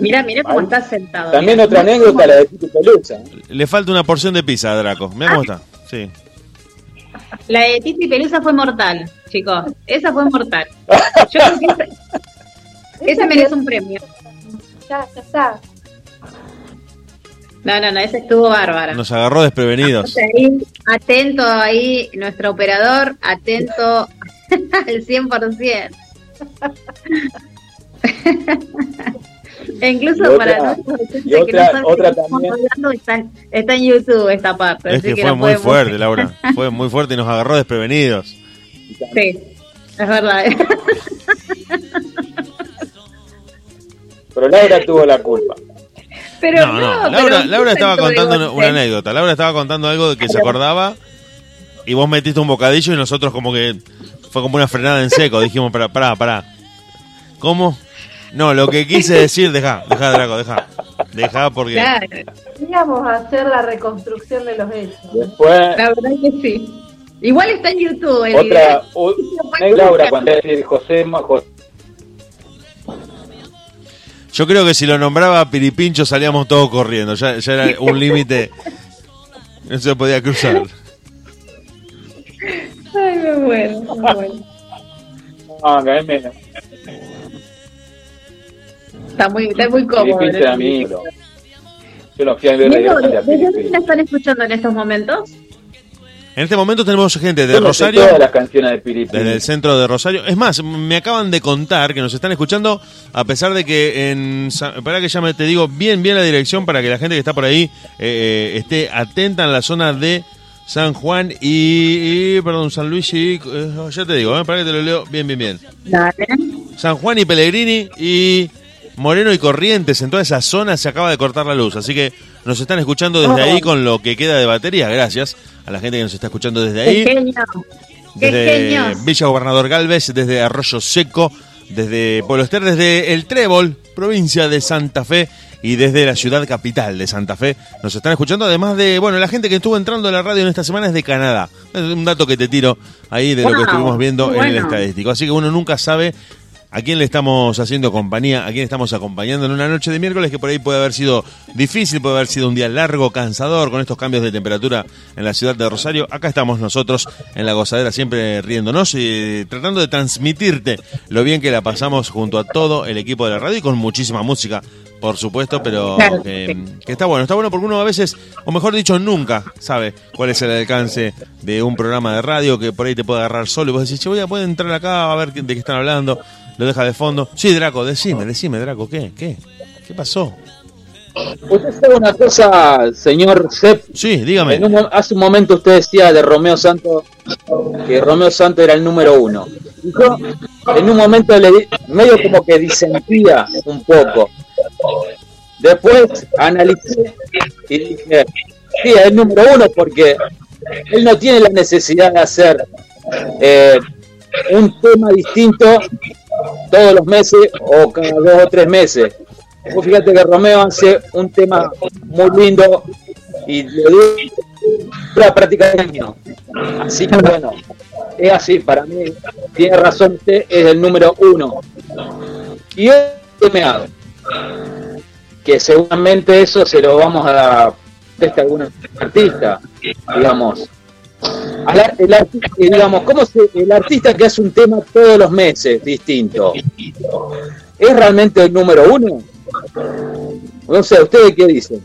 Mira, mira cómo está sentado. También mira. otra anécdota, la de Tito Pelusa. Le falta una porción de pizza Draco. Mira cómo está. Sí. La de Titi Pelusa fue mortal, chicos. Esa fue mortal. [laughs] Yo creo que esa, esa merece un premio. Ya, ya está. No, no, no, ese estuvo bárbaro. Nos agarró desprevenidos. Ahí, atento ahí, nuestro operador, atento [laughs] al 100%. [laughs] E incluso otra- para oyentes y que otra- no saben otra también. hablando, está, en- está en YouTube esta parte. Es así que que fue muy fuerte, Laura. [laughs] Fue muy fuerte y nos agarró desprevenidos. Sí, es verdad. Pero Laura tuvo la culpa. Pero No, no, no. Laura, pero Laura estaba contando una, anécdota. Laura estaba contando algo de que se acordaba y vos metiste un bocadillo y nosotros como que fue como una frenada en seco. Dijimos, pará, pará, pará. ¿Cómo? No, lo que quise [laughs] decir, deja, deja, Draco, deja. Deja porque... Claro, Íbamos a hacer la reconstrucción de los hechos. Después, la verdad que sí. Igual está en YouTube el otra. video. u- Laura, cuando decir José, José Yo creo que si lo nombraba Piripincho salíamos todos corriendo. Ya, ya era un límite. No se podía cruzar. Ay, me muero, me muero. no, que a mí me- Está muy, está muy cómodo. Filipín ¿no? era mi. Yo lo fui a ver ¿Desde dónde la están escuchando en estos momentos? En este momento tenemos gente de Rosario. todas las canciones de Piripín. Desde el centro de Rosario. Es más, me acaban de contar que nos están escuchando, a pesar de que en. Para que ya me, te digo bien, bien la dirección para que la gente que está por ahí eh, esté atenta en la zona de San Juan y. y, perdón, San Luis y. eh, ya te digo, eh, para que te lo leo bien, bien, bien. Dale. San Juan y Pellegrini y Moreno y Corrientes. En toda esa zona se acaba de cortar la luz. Así que nos están escuchando desde ahí con lo que queda de batería. Gracias a la gente que nos está escuchando desde ahí Qué genio. Qué desde genios. Villa Gobernador Galvez, desde Arroyo Seco, desde Pueblo Ester, desde El Trébol, provincia de Santa Fe, y desde la ciudad capital de Santa Fe. Nos están escuchando, además de, bueno, la gente que estuvo entrando a la radio en esta semana es de Canadá. Es un dato que te tiro ahí de lo que estuvimos viendo en el estadístico. Así que uno nunca sabe a quién le estamos haciendo compañía, a quién estamos acompañando en una noche de miércoles que por ahí puede haber sido difícil, puede haber sido un día largo, cansador, con estos cambios de temperatura en la ciudad de Rosario. Acá estamos nosotros en la gozadera, siempre riéndonos y tratando de transmitirte lo bien que la pasamos junto a todo el equipo de la radio y con muchísima música. Por supuesto, pero Claro, que, que está bueno. Está bueno porque uno a veces, o mejor dicho, nunca sabe cuál es el alcance de un programa de radio que por ahí te puede agarrar solo y vos decís, che, voy a poder entrar acá a ver de qué están hablando. Lo deja de fondo. Sí, Draco, decime, decime, Draco, ¿qué? ¿Qué? ¿Qué pasó? Usted sabe una cosa, señor Sepp. Sí, dígame. En un mo- hace un momento usted decía de Romeo Santos que Romeo Santos era el número uno. Y yo en un momento le di- medio como que disentía un poco. Después analicé y dije, sí, es el número uno porque él no tiene la necesidad de hacer eh, un tema distinto todos los meses o cada dos o tres meses. Vos fíjate que Romeo hace un tema muy lindo y le dura prácticamente año. Así que bueno, es así, para mí, tiene razón usted, es el número uno. Y es meado. Que seguramente eso se lo vamos a dar a algún artista, digamos. Al el digamos, ¿cómo se, el artista que hace un tema todos los meses distinto? ¿Es realmente el número uno? No sé, ¿ustedes qué dicen?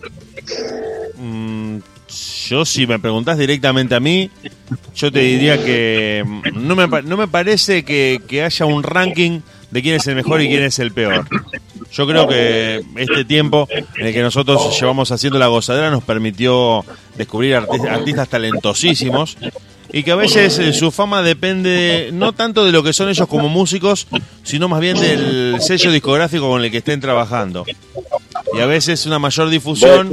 Mm, yo, si me preguntás directamente a mí, yo te diría que mm, no me, no me parece que, que haya un ranking de quién es el mejor y quién es el peor. Yo creo que este tiempo en el que nosotros llevamos haciendo la gozadera nos permitió descubrir arti- artistas talentosísimos y que a veces eh, su fama depende no tanto de lo que son ellos como músicos, sino más bien del sello discográfico con el que estén trabajando. Y a veces una mayor difusión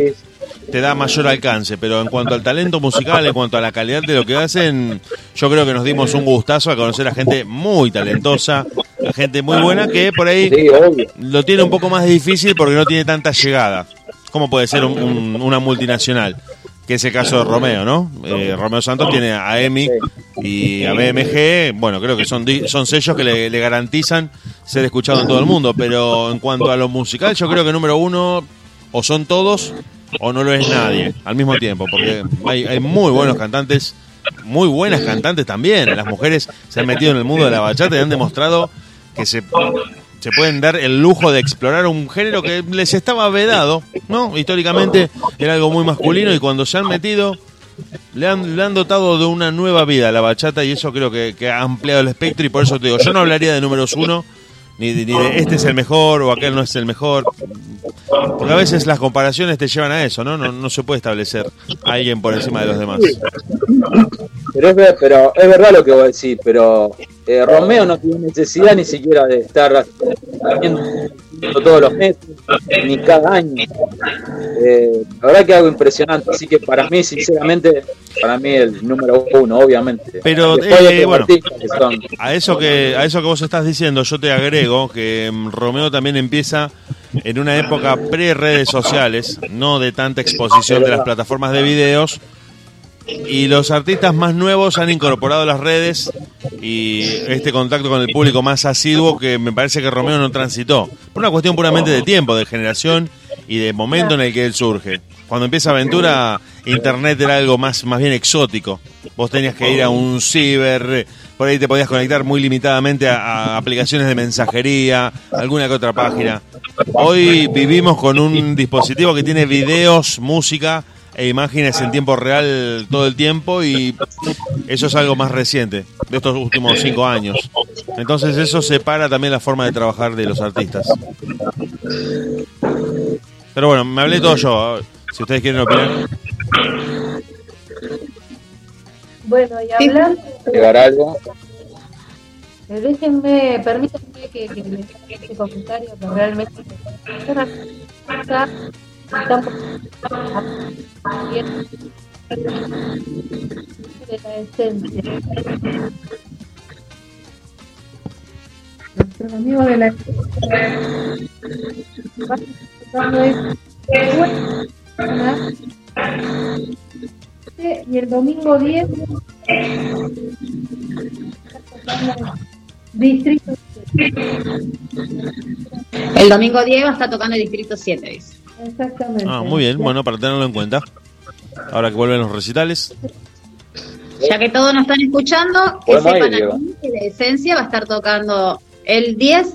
te da mayor alcance, pero en cuanto al talento musical, en cuanto a la calidad de lo que hacen, yo creo que nos dimos un gustazo a conocer a gente muy talentosa, gente muy buena que por ahí lo tiene un poco más difícil porque no tiene tanta llegada. como puede ser un- un- una multinacional? Que es el caso de Romeo, ¿no? Eh, Romeo Santos tiene a EMI y a BMG, bueno, creo que son, son sellos que le, le garantizan ser escuchado en todo el mundo, pero en cuanto a lo musical, yo creo que número uno o son todos o no lo es nadie al mismo tiempo, porque hay, hay muy buenos cantantes, muy buenas cantantes también. Las mujeres se han metido en el mundo de la bachata y han demostrado que se se pueden dar el lujo de explorar un género que les estaba vedado, ¿no? Históricamente era algo muy masculino y cuando se han metido le han, le han dotado de una nueva vida a la bachata y eso creo que, que ha ampliado el espectro y por eso te digo, yo no hablaría de números uno, ni, ni de este es el mejor o aquel no es el mejor, porque a veces las comparaciones te llevan a eso, ¿no? No, no se puede establecer a alguien por encima de los demás. Pero es, pero es verdad lo que vos decís, pero eh, Romeo no tiene necesidad ni siquiera de estar haciendo todos los meses, ni cada año. Eh, la verdad que algo impresionante, así que para mí, sinceramente, para mí el número uno, obviamente. Pero, eh, bueno, son- A eso que a eso que vos estás diciendo, yo te agrego que mm, Romeo también empieza en una época pre-redes sociales, no de tanta exposición de las plataformas de videos. Y los artistas más nuevos han incorporado las redes y este contacto con el público más asiduo que me parece que Romeo no transitó. Por una cuestión puramente de tiempo, de generación y de momento en el que él surge. Cuando empieza Aventura, Internet era algo más, más bien exótico. Vos tenías que ir a un ciber, por ahí te podías conectar muy limitadamente a, a aplicaciones de mensajería, alguna que otra página. Hoy vivimos con un dispositivo que tiene videos, música e imágenes en tiempo real todo el tiempo y eso es algo más reciente, de estos últimos cinco años. Entonces eso separa también la forma de trabajar de los artistas. Pero bueno, me hablé todo yo. Si ustedes quieren opinar. Bueno, y hablando, agregar algo. eh, déjenme, permítanme que, que les haga este comentario que realmente de la esencia. Nuestros amigos de la de- y el domingo 10 distrito El domingo 10 va a estar tocando el Distrito 7, dice. Exactamente Ah, muy bien, bueno, para tenerlo en cuenta. Ahora que vuelven los recitales. Ya que todos nos están escuchando, que ir, sepan Diego. aquí que la esencia va a estar tocando el 10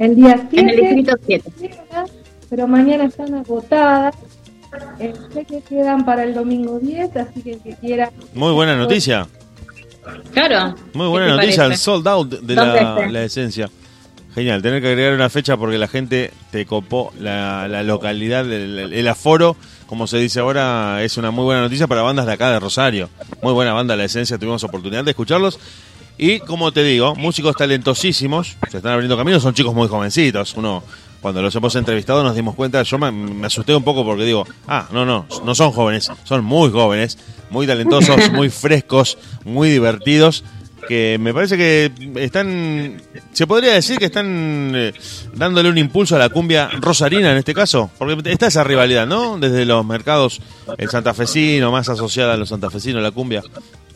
el día 7 en el Distrito 7. pero mañana están agotadas Eh, sé que quedan para el domingo 10 así que el que quiera Muy buena noticia. Claro. Muy buena ¿Qué te noticia, el sold out de ¿Dónde la, la esencia. Genial, tener que agregar una fecha porque la gente te copó la, la localidad, el, aforo, como se dice ahora, es una muy buena noticia para bandas de acá de Rosario. Muy buena banda La Esencia, tuvimos oportunidad de escucharlos. Y como te digo, músicos talentosísimos, se están abriendo caminos, son chicos muy jovencitos. Uno, cuando los hemos entrevistado nos dimos cuenta, yo me, me asusté un poco porque digo, ah, no, no, no son jóvenes, son muy jóvenes, muy talentosos, [laughs] muy frescos, muy divertidos que me parece que están, se podría decir que están eh, dándole un impulso a la cumbia rosarina en este caso, porque está esa rivalidad, ¿no? Desde los mercados, el santafesino, más asociada a los santafesinos, la cumbia,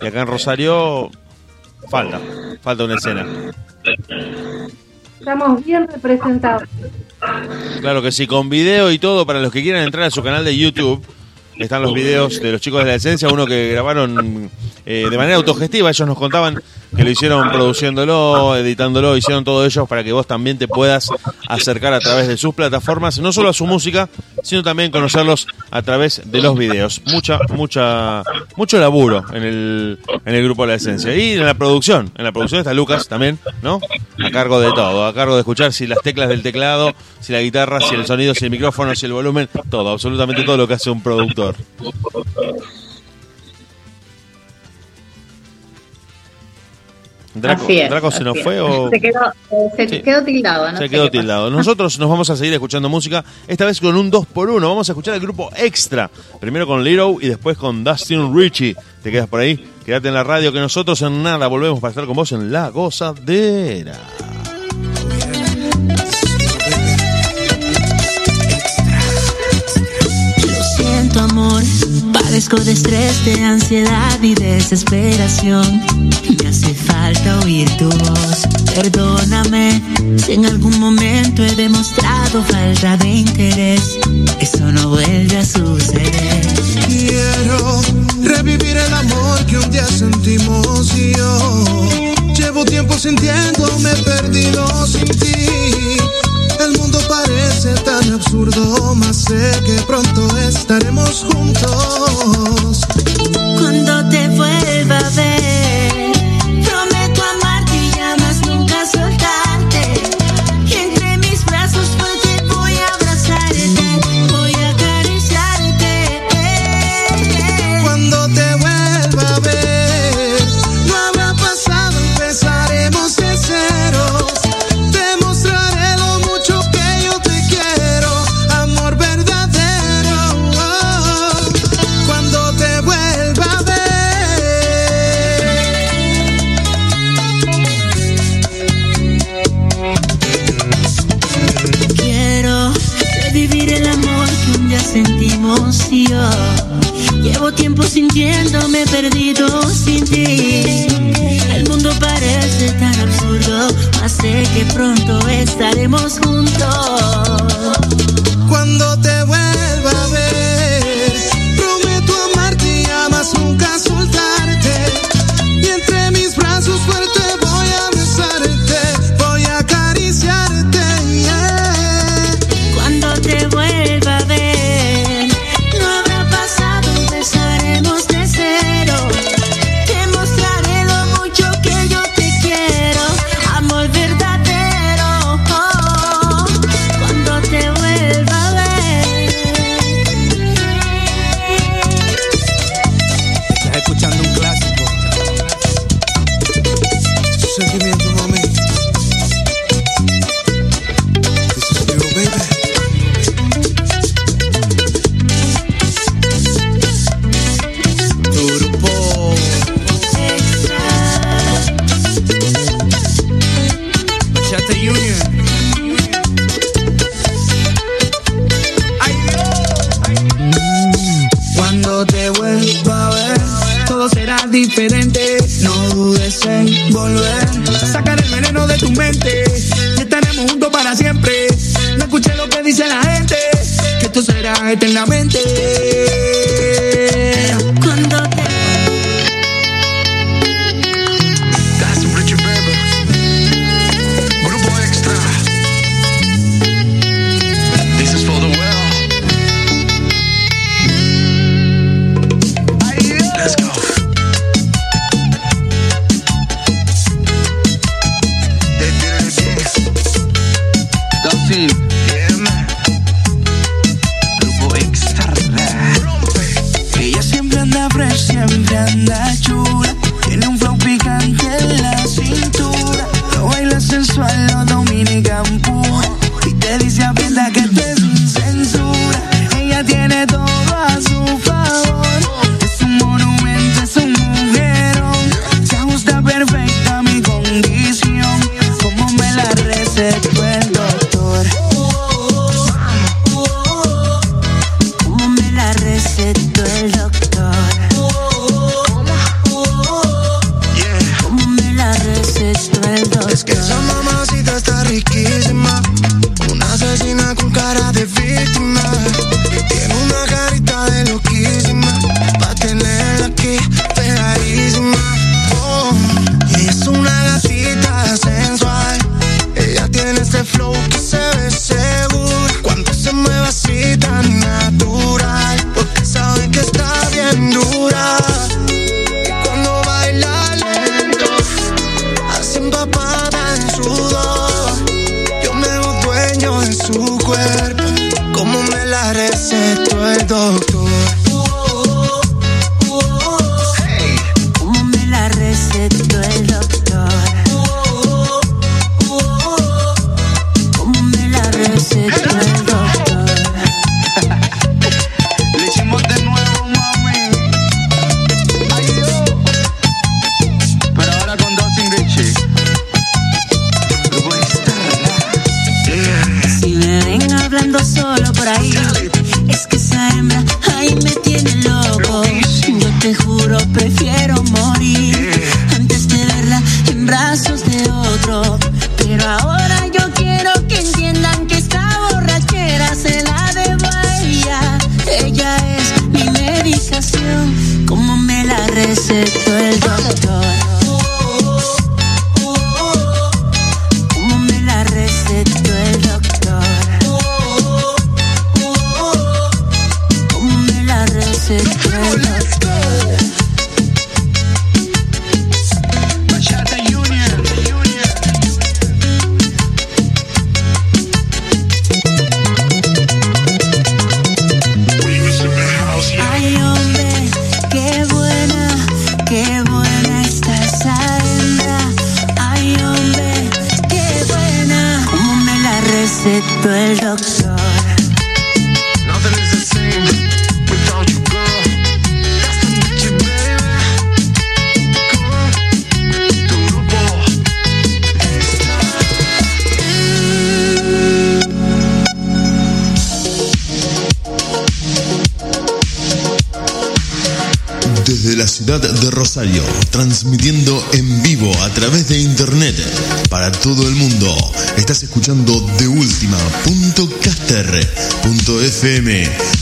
y acá en Rosario falta, falta una escena. estamos bien representados Claro que sí, con video y todo, para los que quieran entrar a su canal de YouTube, están los videos de los chicos de la esencia, uno que grabaron eh, de manera autogestiva, ellos nos contaban que lo hicieron produciéndolo, editándolo, hicieron todo ellos para que vos también te puedas acercar a través de sus plataformas, no solo a su música, sino también conocerlos a través de los videos. Mucha, mucha, mucho laburo en el, en el grupo de la esencia. Y en la producción, en la producción está Lucas también, ¿no? A cargo de todo, a cargo de escuchar si las teclas del teclado, si la guitarra, si el sonido, si el micrófono, si el volumen, todo, absolutamente todo lo que hace un productor. Draco, Así es, Draco se nos fue o Se quedó, eh, se Sí. quedó tildado, ¿no? se quedó tildado. Nosotros nos vamos a seguir escuchando música, esta vez con un 2x1. Vamos a escuchar el grupo Extra. Primero con Little y después con Dustin Richie. ¿Te quedas por ahí? Quédate en la radio que nosotros en nada volvemos para estar con vos en La Gozadera. Padezco de estrés, de ansiedad y desesperación. Me hace falta oír tu voz. Perdóname si en algún momento he demostrado falta de interés. Eso no vuelve a suceder. Quiero revivir el amor que un día sentimos y yo. Llevo tiempo sintiéndome perdido sin ti el mundo parece tan absurdo, más sé que pronto estaremos juntos. Cuando te vuelva a ver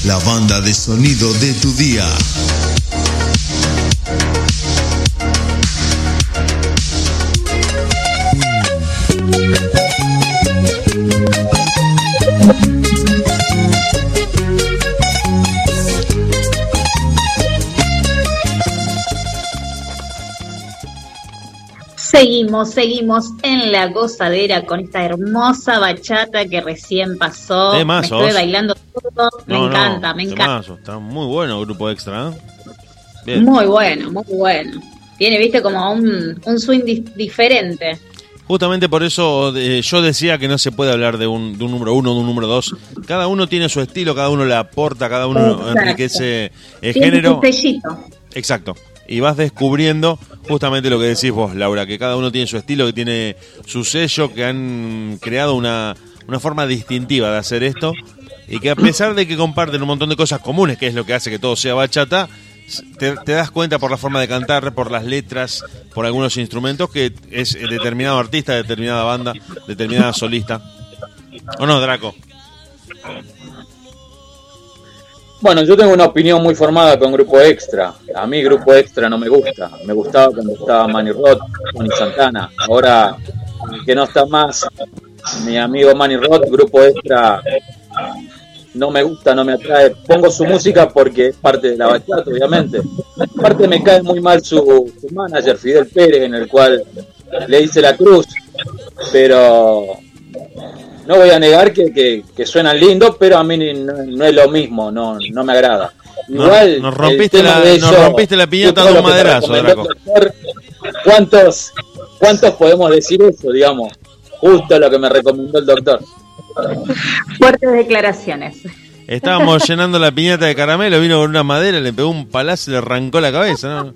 La banda de sonido de tu día. Seguimos, seguimos en la gozadera con esta hermosa bachata que recién pasó. Temazos. Me estuve bailando todo. Me No, no, encanta, me encanta. Está muy bueno el grupo extra. ¿eh? Bien. Muy bueno, muy bueno. Tiene, viste, como un, un swing di- diferente. Justamente por eso eh, yo decía que no se puede hablar de un, de un número uno, de un número dos. Cada uno tiene su estilo, cada uno le aporta, cada uno Exacto. enriquece el género. Exacto. Y vas descubriendo justamente lo que decís vos, Laura, que cada uno tiene su estilo, que tiene su sello, que han creado una, una forma distintiva de hacer esto. Y que a pesar de que comparten un montón de cosas comunes, que es lo que hace que todo sea bachata, te, te das cuenta por la forma de cantar, por las letras, por algunos instrumentos, que es determinado artista, determinada banda, determinada solista. ¿O no, Draco? Bueno, yo tengo una opinión muy formada con Grupo Extra. A mí Grupo Extra no me gusta. Me gustaba cuando estaba Manny Roth, Tony Santana. Ahora que no está más mi amigo Manny Roth, Grupo Extra no me gusta, no me atrae. Pongo su música porque es parte de la bachata, obviamente. Aparte me cae muy mal su, su manager, Fidel Pérez, en el cual le hice la cruz. Pero no voy a negar que, que, que suenan lindos, pero a mí no, no es lo mismo, no, no me agrada. Nos- Igual, nos rompiste la- de nos ellos, rompiste la piñata de un maderazo, Draco. doctor, ¿Cuántos, ¿Cuántos podemos decir eso, digamos? Justo lo que me recomendó el doctor. Fuertes declaraciones. Estábamos [laughs] llenando la piñata de caramelo, vino con una madera, le pegó un palazo y le arrancó la cabeza, ¿no?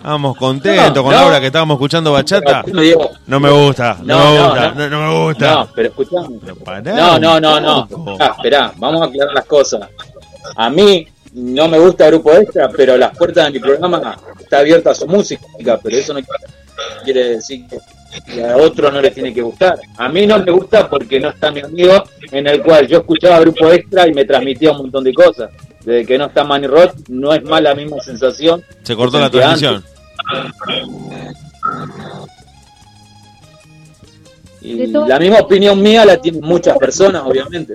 Estábamos contentos No, con no. Laura que estábamos escuchando bachata. No, Diego. No me gusta, no, me gusta, no. me gusta. No, pero escuchame. Pará No, no, no, no. Ah, esperá, vamos a aclarar las cosas. A mí no me gusta Grupo Extra, pero las puertas de mi programa está abierta a su música, pero eso no quiere decir que a otro no le tiene que gustar. A mí no me gusta porque no está mi amigo, en el cual yo escuchaba Grupo Extra y me transmitía un montón de cosas. Desde que no está Manny Roth, no es más la misma sensación. Se cortó la transmisión. Y la misma opinión mía la tienen muchas personas, obviamente.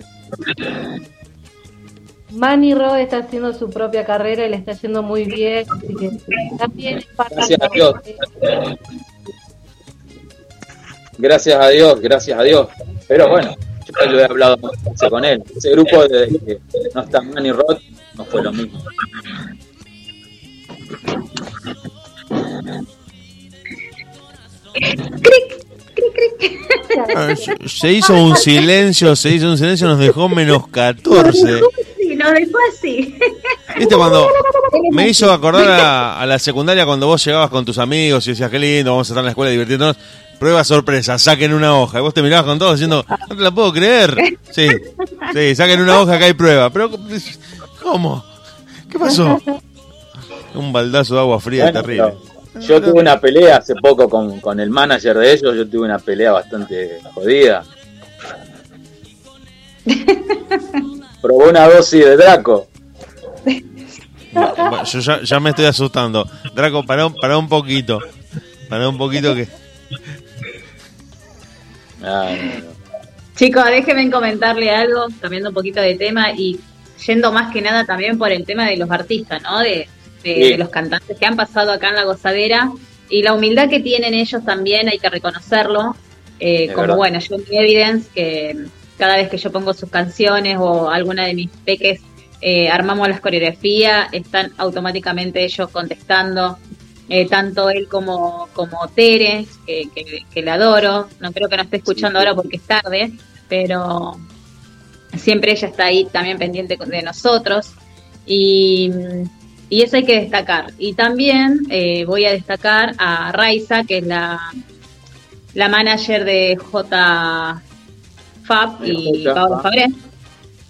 Manny Rod está haciendo su propia carrera y le está yendo muy bien. Así que también es para Gracias a Dios. Gracias a Dios, gracias a Dios. Pero bueno, yo lo he hablado veces con él. Ese grupo desde que no está Manny Roth no fue lo mismo. Ah, Se hizo un silencio, se hizo un silencio, nos dejó menos 14. Así. [laughs] ¿Viste cuando [laughs] me hizo acordar a, a la secundaria cuando vos llegabas con tus amigos y decías, qué lindo, vamos a estar en la escuela divirtiéndonos? Prueba sorpresa, saquen una hoja. Y vos te mirabas con todos diciendo, no te la puedo creer. Sí, sí, saquen una hoja que hay prueba. Pero, ¿cómo? ¿Qué pasó? Un baldazo de agua fría Bueno, terrible. yo tuve una pelea hace poco con, con el manager de ellos, yo tuve una pelea bastante jodida. [laughs] Probó una dosis de Draco. Yo ya, ya me estoy asustando. Draco, pará, un- pará un poquito. Pará un poquito que... Ah, no, no. Chicos, déjenme comentarle algo, cambiando un poquito de tema y yendo más que nada también por el tema de los artistas, ¿no? De, de- Sí. de los cantantes que han pasado acá en la gozadera y la humildad que tienen ellos también hay que reconocerlo. Eh, como verdad. bueno, yo en Evidence, que cada vez que yo pongo sus canciones o alguna de mis peques eh, armamos las coreografías, están automáticamente ellos contestando. Eh, tanto él como, como Tere, que, que, que la adoro. No creo que no esté escuchando ahora porque es tarde, pero siempre ella está ahí también pendiente de nosotros. Y, y eso hay que destacar. Y también eh, voy a destacar a Raiza, que es la, la manager de J. Fab y. Pablo Fab. Fabré.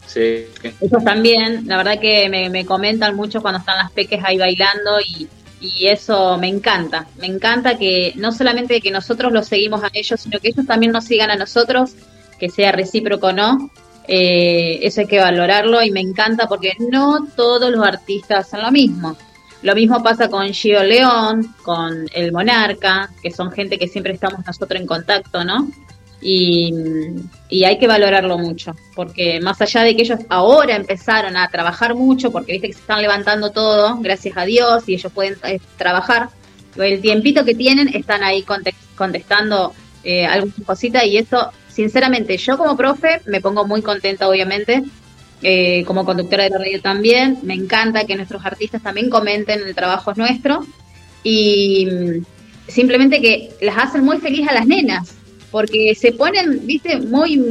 Sí. Ellos también, la verdad que me, me comentan mucho cuando están las peques ahí bailando y, y eso me encanta. Me encanta que no solamente que nosotros los seguimos a ellos, sino que ellos también nos sigan a nosotros, que sea recíproco o no. Eh, eso hay que valorarlo y me encanta porque no todos los artistas hacen lo mismo. Lo mismo pasa con Gio León, con El Monarca, que son gente que siempre estamos nosotros en contacto, ¿no? Y, hay que valorarlo mucho, porque más allá de que ellos ahora empezaron a trabajar mucho, porque viste que se están levantando todo, gracias a Dios, y ellos pueden eh, trabajar, el tiempito que tienen están ahí conte- contestando eh, algunas cositas y eso, sinceramente, yo como profe me pongo muy contenta, obviamente, eh, como conductora de radio también, me encanta que nuestros artistas también comenten el trabajo es nuestro y mm, simplemente que las hacen muy feliz a las nenas, porque se ponen, viste, muy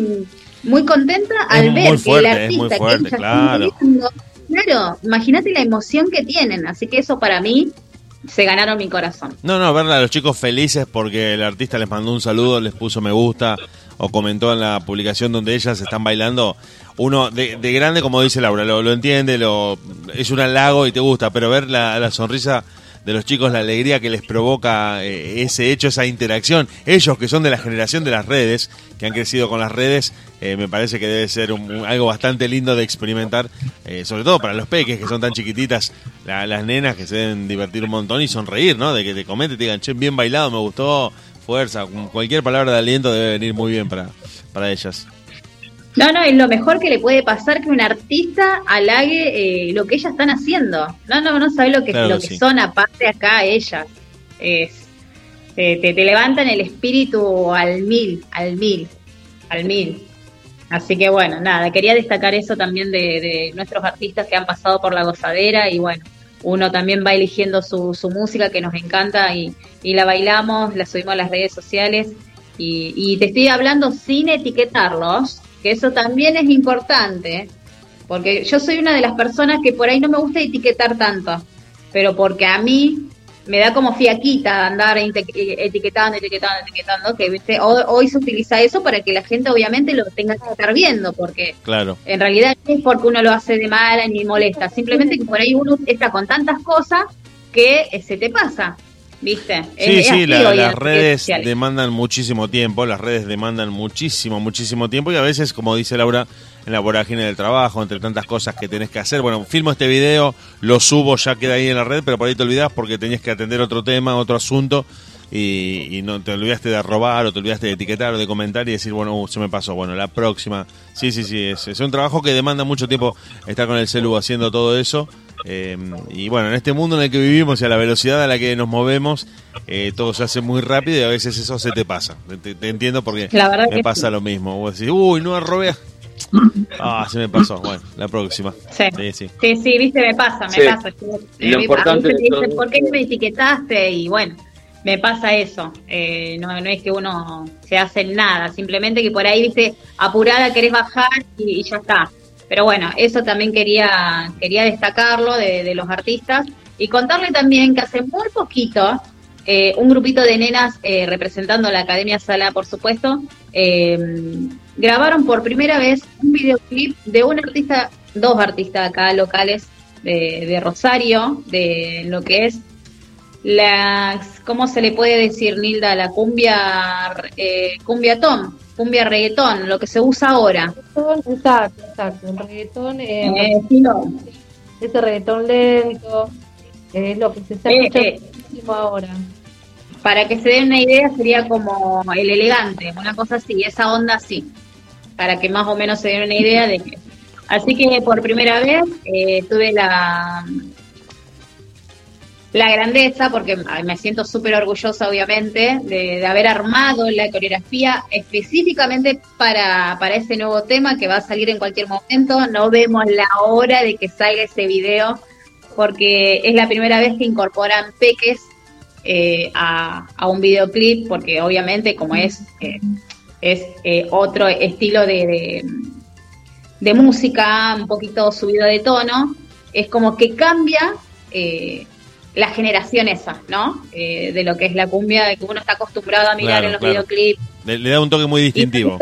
muy contenta al muy ver fuerte, que el es muy artista fuerte, que ellas claro. están viendo, claro, imagínate la emoción que tienen, así que eso para mí se ganaron mi corazón. No, no, verla a los chicos felices porque el artista les mandó un saludo, les puso me gusta o comentó en la publicación donde ellas están bailando. Uno de, de grande, como dice Laura, lo, lo entiende, lo es un halago y te gusta, pero ver la, la sonrisa de los chicos, la alegría que les provoca eh, ese hecho, esa interacción, ellos que son de la generación de las redes, que han crecido con las redes, eh, me parece que debe ser un- algo bastante lindo de experimentar, eh, sobre todo para los peques que son tan chiquititas, la- las nenas que se deben divertir un montón y sonreír, ¿no? De que te comenten te digan, che, bien bailado, me gustó, fuerza, cualquier palabra de aliento debe venir muy bien para, para ellas. No, no, es lo mejor que le puede pasar que un artista halague eh, lo que ellas están haciendo. No, no, no sabe lo que, Claro lo que sí. son aparte acá ellas. Es, te, te, te levantan el espíritu al mil, al mil, al mil. Así que bueno, nada, quería destacar eso también de, de nuestros artistas que han pasado por la gozadera y bueno, uno también va eligiendo su, su música que nos encanta y, y la bailamos, la subimos a las redes sociales y, y te estoy hablando sin etiquetarlos, que eso también es importante, porque yo soy una de las personas que por ahí no me gusta etiquetar tanto, pero porque a mí me da como fiaquita andar etiquetando, etiquetando, etiquetando, que viste, hoy, hoy se utiliza eso para que la gente obviamente lo tenga que estar viendo, porque Claro. en realidad no es porque uno lo hace de mala ni molesta, simplemente que por ahí uno está con tantas cosas que eh, se te pasa, ¿viste? Sí, es sí, la- las las redes sociales. demandan muchísimo tiempo, las redes demandan muchísimo, muchísimo tiempo y a veces, como dice Laura, en la vorágine del trabajo, entre tantas cosas que tenés que hacer, bueno, filmo este video, lo subo, ya queda ahí en la red, pero por ahí te olvidás porque tenías que atender otro tema, otro asunto y, y no te olvidaste de robar o te olvidaste de etiquetar o de comentar y decir, bueno, uh, se me pasó, bueno, la próxima. Sí, sí, sí, es, es un trabajo que demanda mucho tiempo estar con el celu haciendo todo eso. Eh, y bueno, en este mundo en el que vivimos y a la velocidad a la que nos movemos, eh, todo se hace muy rápido y a veces eso se te pasa. Te, te entiendo porque me pasa sí. lo mismo. Vos decís, uy, no robé. Ah, se me pasó. Bueno, la próxima. Sí. Sí, sí. Sí, sí, viste, me pasa, me Sí. pasa. Y lo eh, importante a mí dicen, ¿por qué no me etiquetaste? Y bueno, me pasa eso. Eh, no, no es que uno se hace nada, simplemente que por ahí, viste, apurada querés bajar y, y ya está. Pero bueno, eso también quería, quería destacarlo de, los artistas y contarle también que hace muy poquito eh, un grupito de nenas eh, representando la Academia Sala, por supuesto, eh, grabaron por primera vez un videoclip de un artista, dos artistas acá locales de, Rosario, de lo que es la, ¿cómo se le puede decir, Nilda? La cumbia, eh, cumbiatón, cumbia reggaetón, lo que se usa ahora. Exacto, exacto. El reggaetón, eh, Eh, estilo- ese reggaetón lento, que es lo que se está Eh, escuchando eh. ahora. Para que se den una idea, sería como el elegante, una cosa así, esa onda así. Para que más o menos se den una idea de que Así que por primera vez eh, tuve la, la grandeza, porque me siento súper orgullosa, obviamente, de, haber armado la coreografía específicamente para, para ese nuevo tema que va a salir en cualquier momento. No vemos la hora de que salga ese video, porque es la primera vez que incorporan peques eh, a, a un videoclip, porque obviamente como es, eh, es eh, otro estilo de, de, música, un poquito subido de tono, es como que cambia la generación esa, ¿no? Eh, de lo que es la cumbia, de que uno está acostumbrado a mirar Claro, en los claro. videoclips. Le, le da un toque muy distintivo.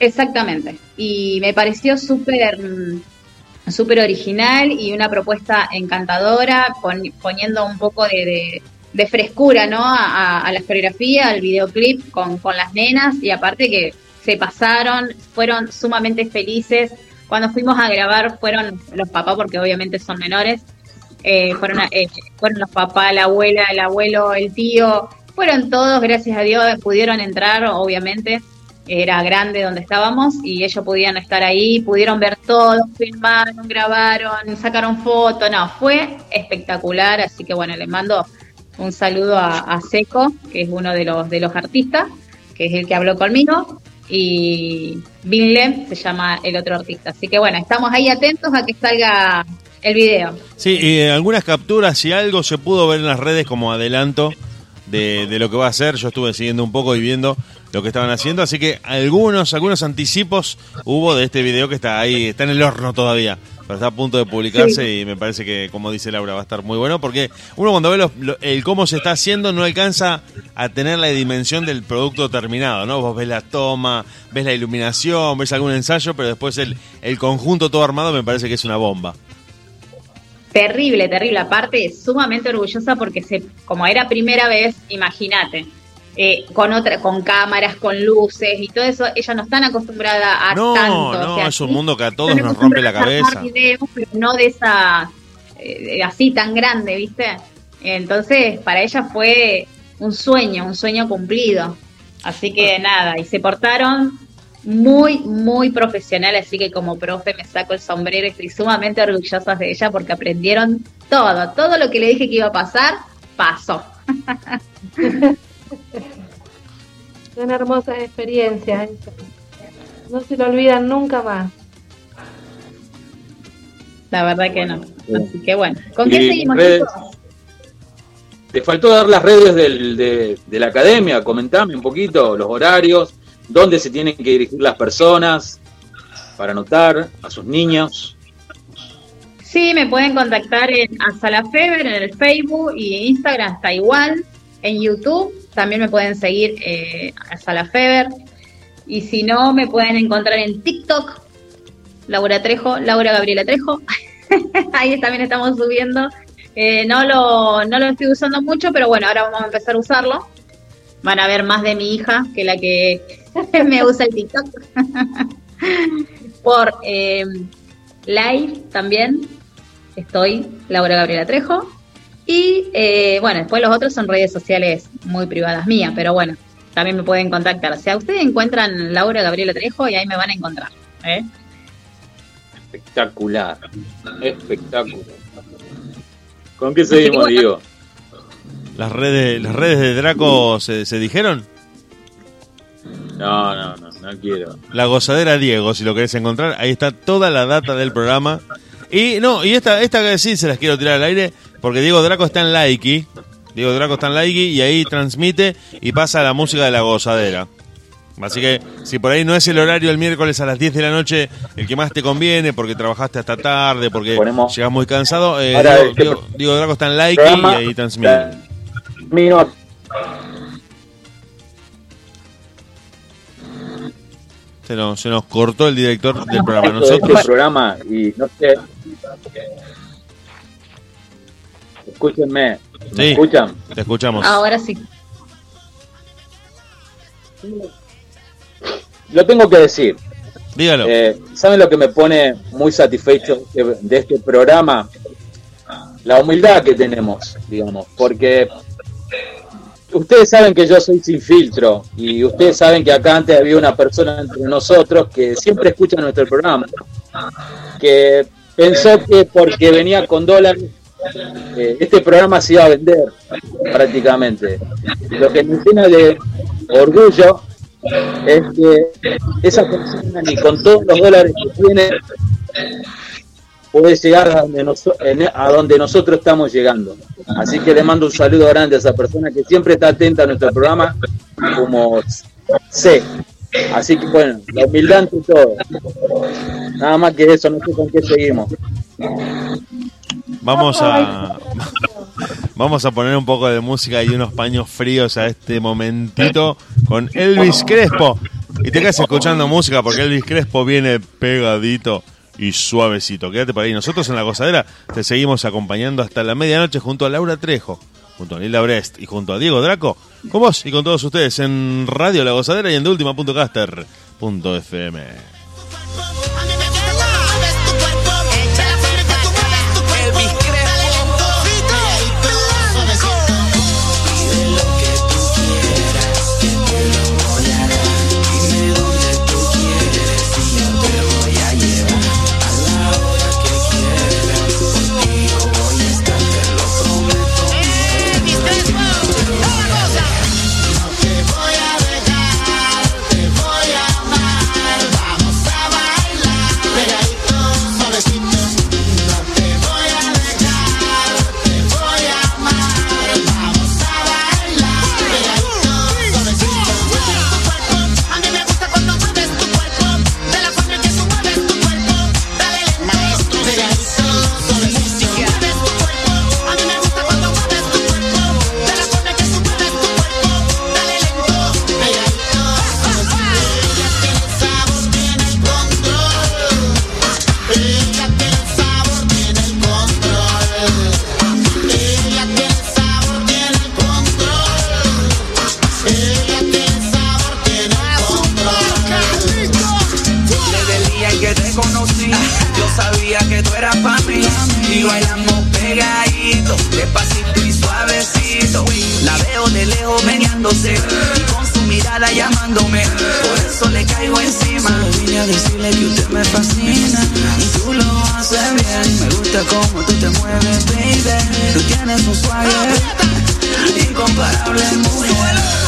Exactamente. Y me pareció súper mm, súper original y una propuesta encantadora, pon- poniendo un poco de, de- de frescura ¿no? a, a- a la coreografía, al videoclip con, con las nenas y aparte que se pasaron, fueron sumamente felices. Cuando fuimos a grabar fueron los papás, porque obviamente son menores, eh, fueron, eh, fueron los papás, la abuela, el abuelo, el tío, fueron todos, gracias a Dios, pudieron entrar, obviamente, era grande donde estábamos y ellos podían estar ahí, pudieron ver todo, filmaron, grabaron, sacaron fotos, no, fue espectacular, así que bueno, les mando un saludo a, Seco, que es uno de los, de los artistas, que es el que habló conmigo, y Binlem se llama el otro artista, así que bueno, estamos ahí atentos a que salga el video. Sí, y algunas capturas y algo se pudo ver en las redes como adelanto de, de lo que va a hacer. Yo estuve siguiendo un poco y viendo lo que estaban haciendo, así que algunos algunos anticipos hubo de este video que está ahí, está en el horno todavía, pero está a punto de publicarse Sí. y me parece que, como dice Laura, va a estar muy bueno porque uno cuando ve los- lo- el cómo se está haciendo no alcanza a tener la dimensión del producto terminado, ¿no? Vos ves la toma, ves la iluminación, ves algún ensayo, pero después el, el conjunto todo armado me parece que es una bomba. Terrible, terrible. Aparte, sumamente orgullosa porque se, como era primera vez, imagínate, eh, con otra, con cámaras, con luces y todo eso, ellas no están acostumbradas a No, tanto. no, o sea, es un mundo que a todos nos rompe la cabeza. armar videos, pero no de esa, eh, así tan grande, ¿viste? Entonces, para ella fue un sueño, un sueño cumplido. Así que nada, y se portaron muy, muy profesional, así que como profe me saco el sombrero y estoy sumamente orgullosa de ella porque aprendieron todo, todo lo que le dije que iba a pasar, pasó. [laughs] Son hermosas experiencias. esas. No se lo olvidan nunca más. La verdad que no. Así que bueno, ¿con qué seguimos? redes-? Te faltó dar las redes del- de, de la academia, comentame un poquito los horarios, dónde se tienen que dirigir las personas para anotar a sus niños. Sí, me pueden contactar en Feber en el Facebook y Instagram está igual. En YouTube también me pueden seguir eh, Feber. Y si no, me pueden encontrar en TikTok, Laura Trejo, Laura Gabriela Trejo. [laughs] Ahí también estamos subiendo. Eh, no, lo, no lo estoy usando mucho, pero bueno, ahora vamos a empezar a usarlo. Van a ver más de mi hija que la que [laughs] me usa el TikTok. Por eh, live también estoy Laura Gabriela Trejo. Y eh, bueno, después los otros son redes sociales muy privadas mías, pero bueno, también me pueden contactar. O sea, ustedes encuentran Laura Gabriela Trejo y ahí me van a encontrar. ¿eh? Espectacular, espectacular. ¿Con qué seguimos, Diego? ¿Las redes, las redes de Draco se, se dijeron? No, no, no, no quiero. La gozadera Diego, si lo querés encontrar, ahí está toda la data del programa. Y no, y esta, esta que sí se las quiero tirar al aire, porque Diego Draco está en Likey. Diego Draco está en Likey y ahí transmite y pasa la música de la gozadera. Así que si por ahí no es el horario el miércoles a las 10 de la noche el que más te conviene, porque trabajaste hasta tarde, porque llegas muy cansado, eh, Ahora, Diego, este Diego- Diego Draco está en Likey y ahí transmite. Mino, Se nos, se nos cortó el director del programa. este Nosotros programa y no sé. Escúchenme, ¿me Sí. escuchan? te escuchamos. Ahora sí. Lo tengo que decir. Dígalo. Eh, ¿Saben lo que me pone muy satisfecho de, de este programa? La humildad que tenemos, digamos, porque ustedes saben que yo soy sin filtro y ustedes saben que acá antes había una persona entre nosotros que siempre escucha nuestro programa, que pensó que porque venía con dólares eh, este programa se iba a vender prácticamente. Lo que me llena de orgullo es que esa persona ni con todos los dólares que tiene puede llegar a donde, en- a donde nosotros estamos llegando. Así que le mando un saludo grande a esa persona que siempre está atenta a nuestro programa, como sé. Así que bueno, la humildad ante todo. Nada más que eso, no sé con qué seguimos. Vamos a [laughs] vamos a poner un poco de música y unos paños fríos a este momentito con Elvis Crespo. Y te quedas escuchando música porque Elvis Crespo viene pegadito y suavecito. Quédate por ahí. Nosotros en la gozadera te seguimos acompañando hasta la medianoche junto a Laura Trejo, junto a Nilda Brest y junto a Diego Draco, con vos y con todos ustedes en Radio La Gozadera y en deultima.caster.fm. lejos meneándose y con su mirada llamándome. Por eso le caigo encima. Solo vine a decirle que usted me fascina. Y tú lo haces bien. Me gusta cómo tú te mueves, baby. Tú tienes un swagger incomparable, mujer.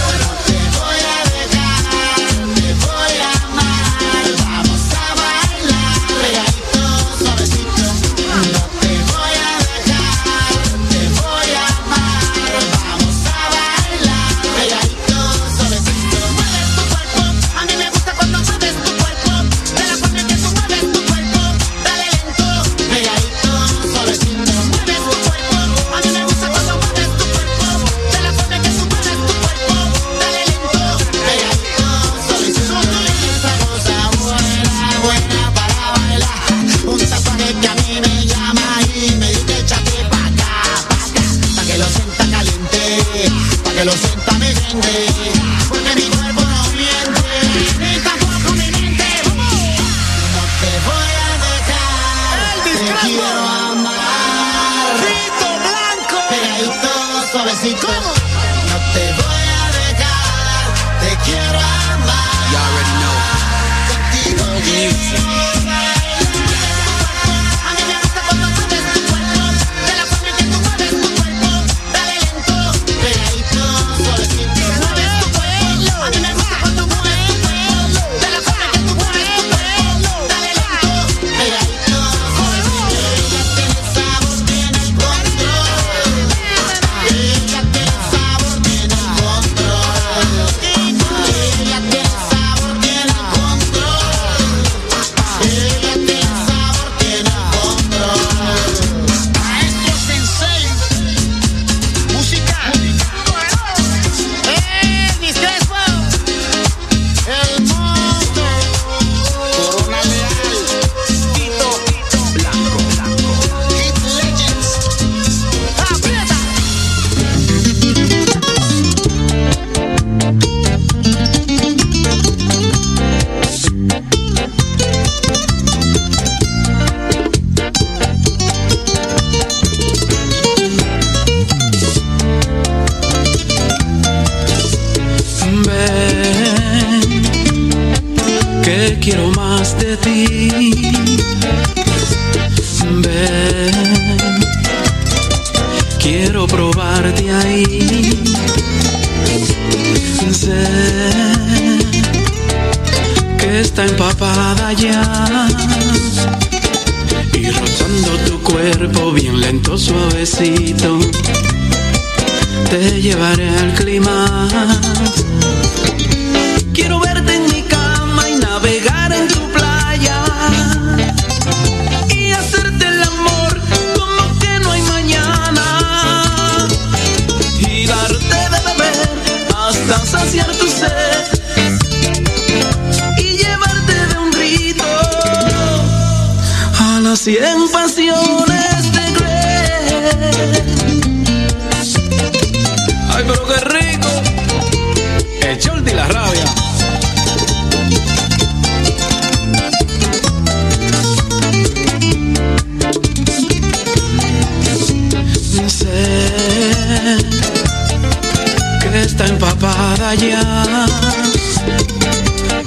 Está empapada ya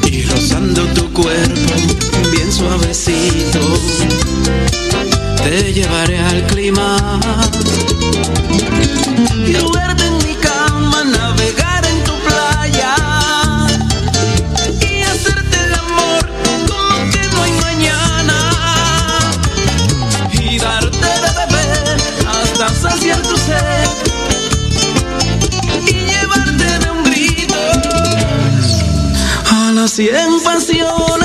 y rozando tu cuerpo bien suavecito. Te llevaré al clima. En cien pasiones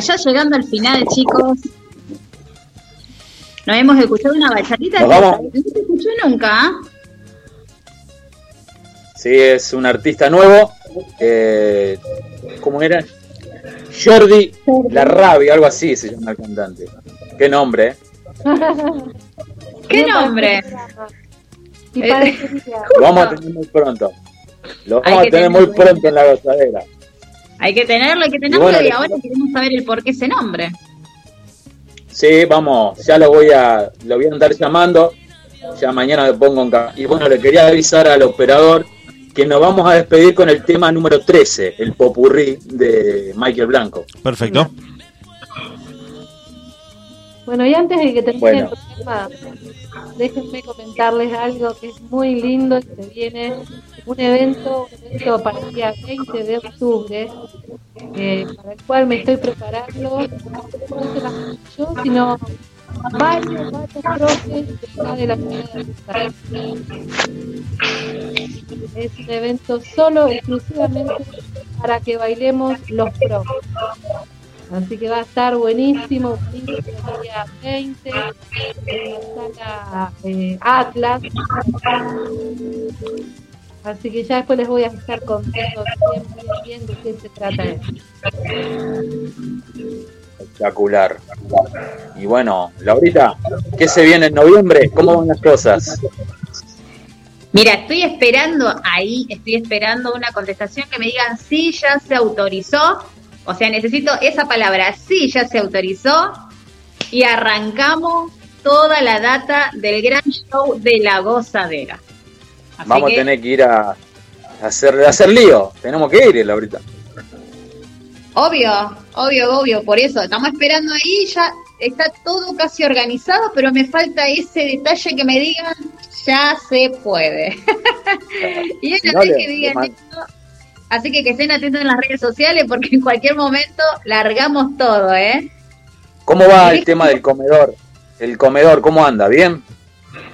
ya llegando al final, chicos. Nos hemos escuchado una bachatita no se escuchó nunca. ¿ah? Sí, es un artista nuevo. eh, ¿Cómo era? Jordi La Rabia, algo así se llama el cantante. Qué nombre, ¿eh? [laughs] ¿Qué nombre? Lo vamos a tener muy pronto. Lo vamos a tener muy pronto en la gozadera. Hay que tenerlo, hay que tenerlo bueno, y ahora queremos saber el por qué ese nombre. Sí, vamos, ya lo voy a, lo voy a andar llamando. Ya mañana me pongo en Y bueno, le quería avisar al operador que nos vamos a despedir con el tema número 13, el popurrí de Michael Blanco. Perfecto. Bueno, y antes de que termine Bueno. el programa, déjenme comentarles algo que es muy lindo se viene un evento, un evento para el día 20 de octubre, eh, para el cual me estoy preparando, no yo, sino varios, varios profes de acá de la ciudad de. Es un evento solo, exclusivamente para que bailemos los pros. Así que va a estar buenísimo, buenísimo el día 20 en la sala eh, Atlas. Así que ya después les voy a estar contando bien, bien, bien de qué se trata esto. Espectacular. Y bueno, Laurita, ¿qué se viene en noviembre? ¿Cómo van las cosas? Mira, estoy esperando ahí, estoy esperando una contestación que me digan si ya se autorizó O sea, necesito esa palabra. Sí, ya se autorizó. Y arrancamos toda la data del gran show de la gozadera. Así Vamos que- a tener que ir a, hacer, a hacer lío. Tenemos que ir, Laurita. Obvio, obvio, obvio, por eso estamos esperando ahí, ya está todo casi organizado, pero me falta ese detalle que me digan, ya se puede. [laughs] y es No así le- que digan esto. Así que que estén atentos en las redes sociales porque en cualquier momento largamos todo, ¿eh? ¿Cómo va el tema del comedor? El comedor, ¿cómo anda? ¿Bien?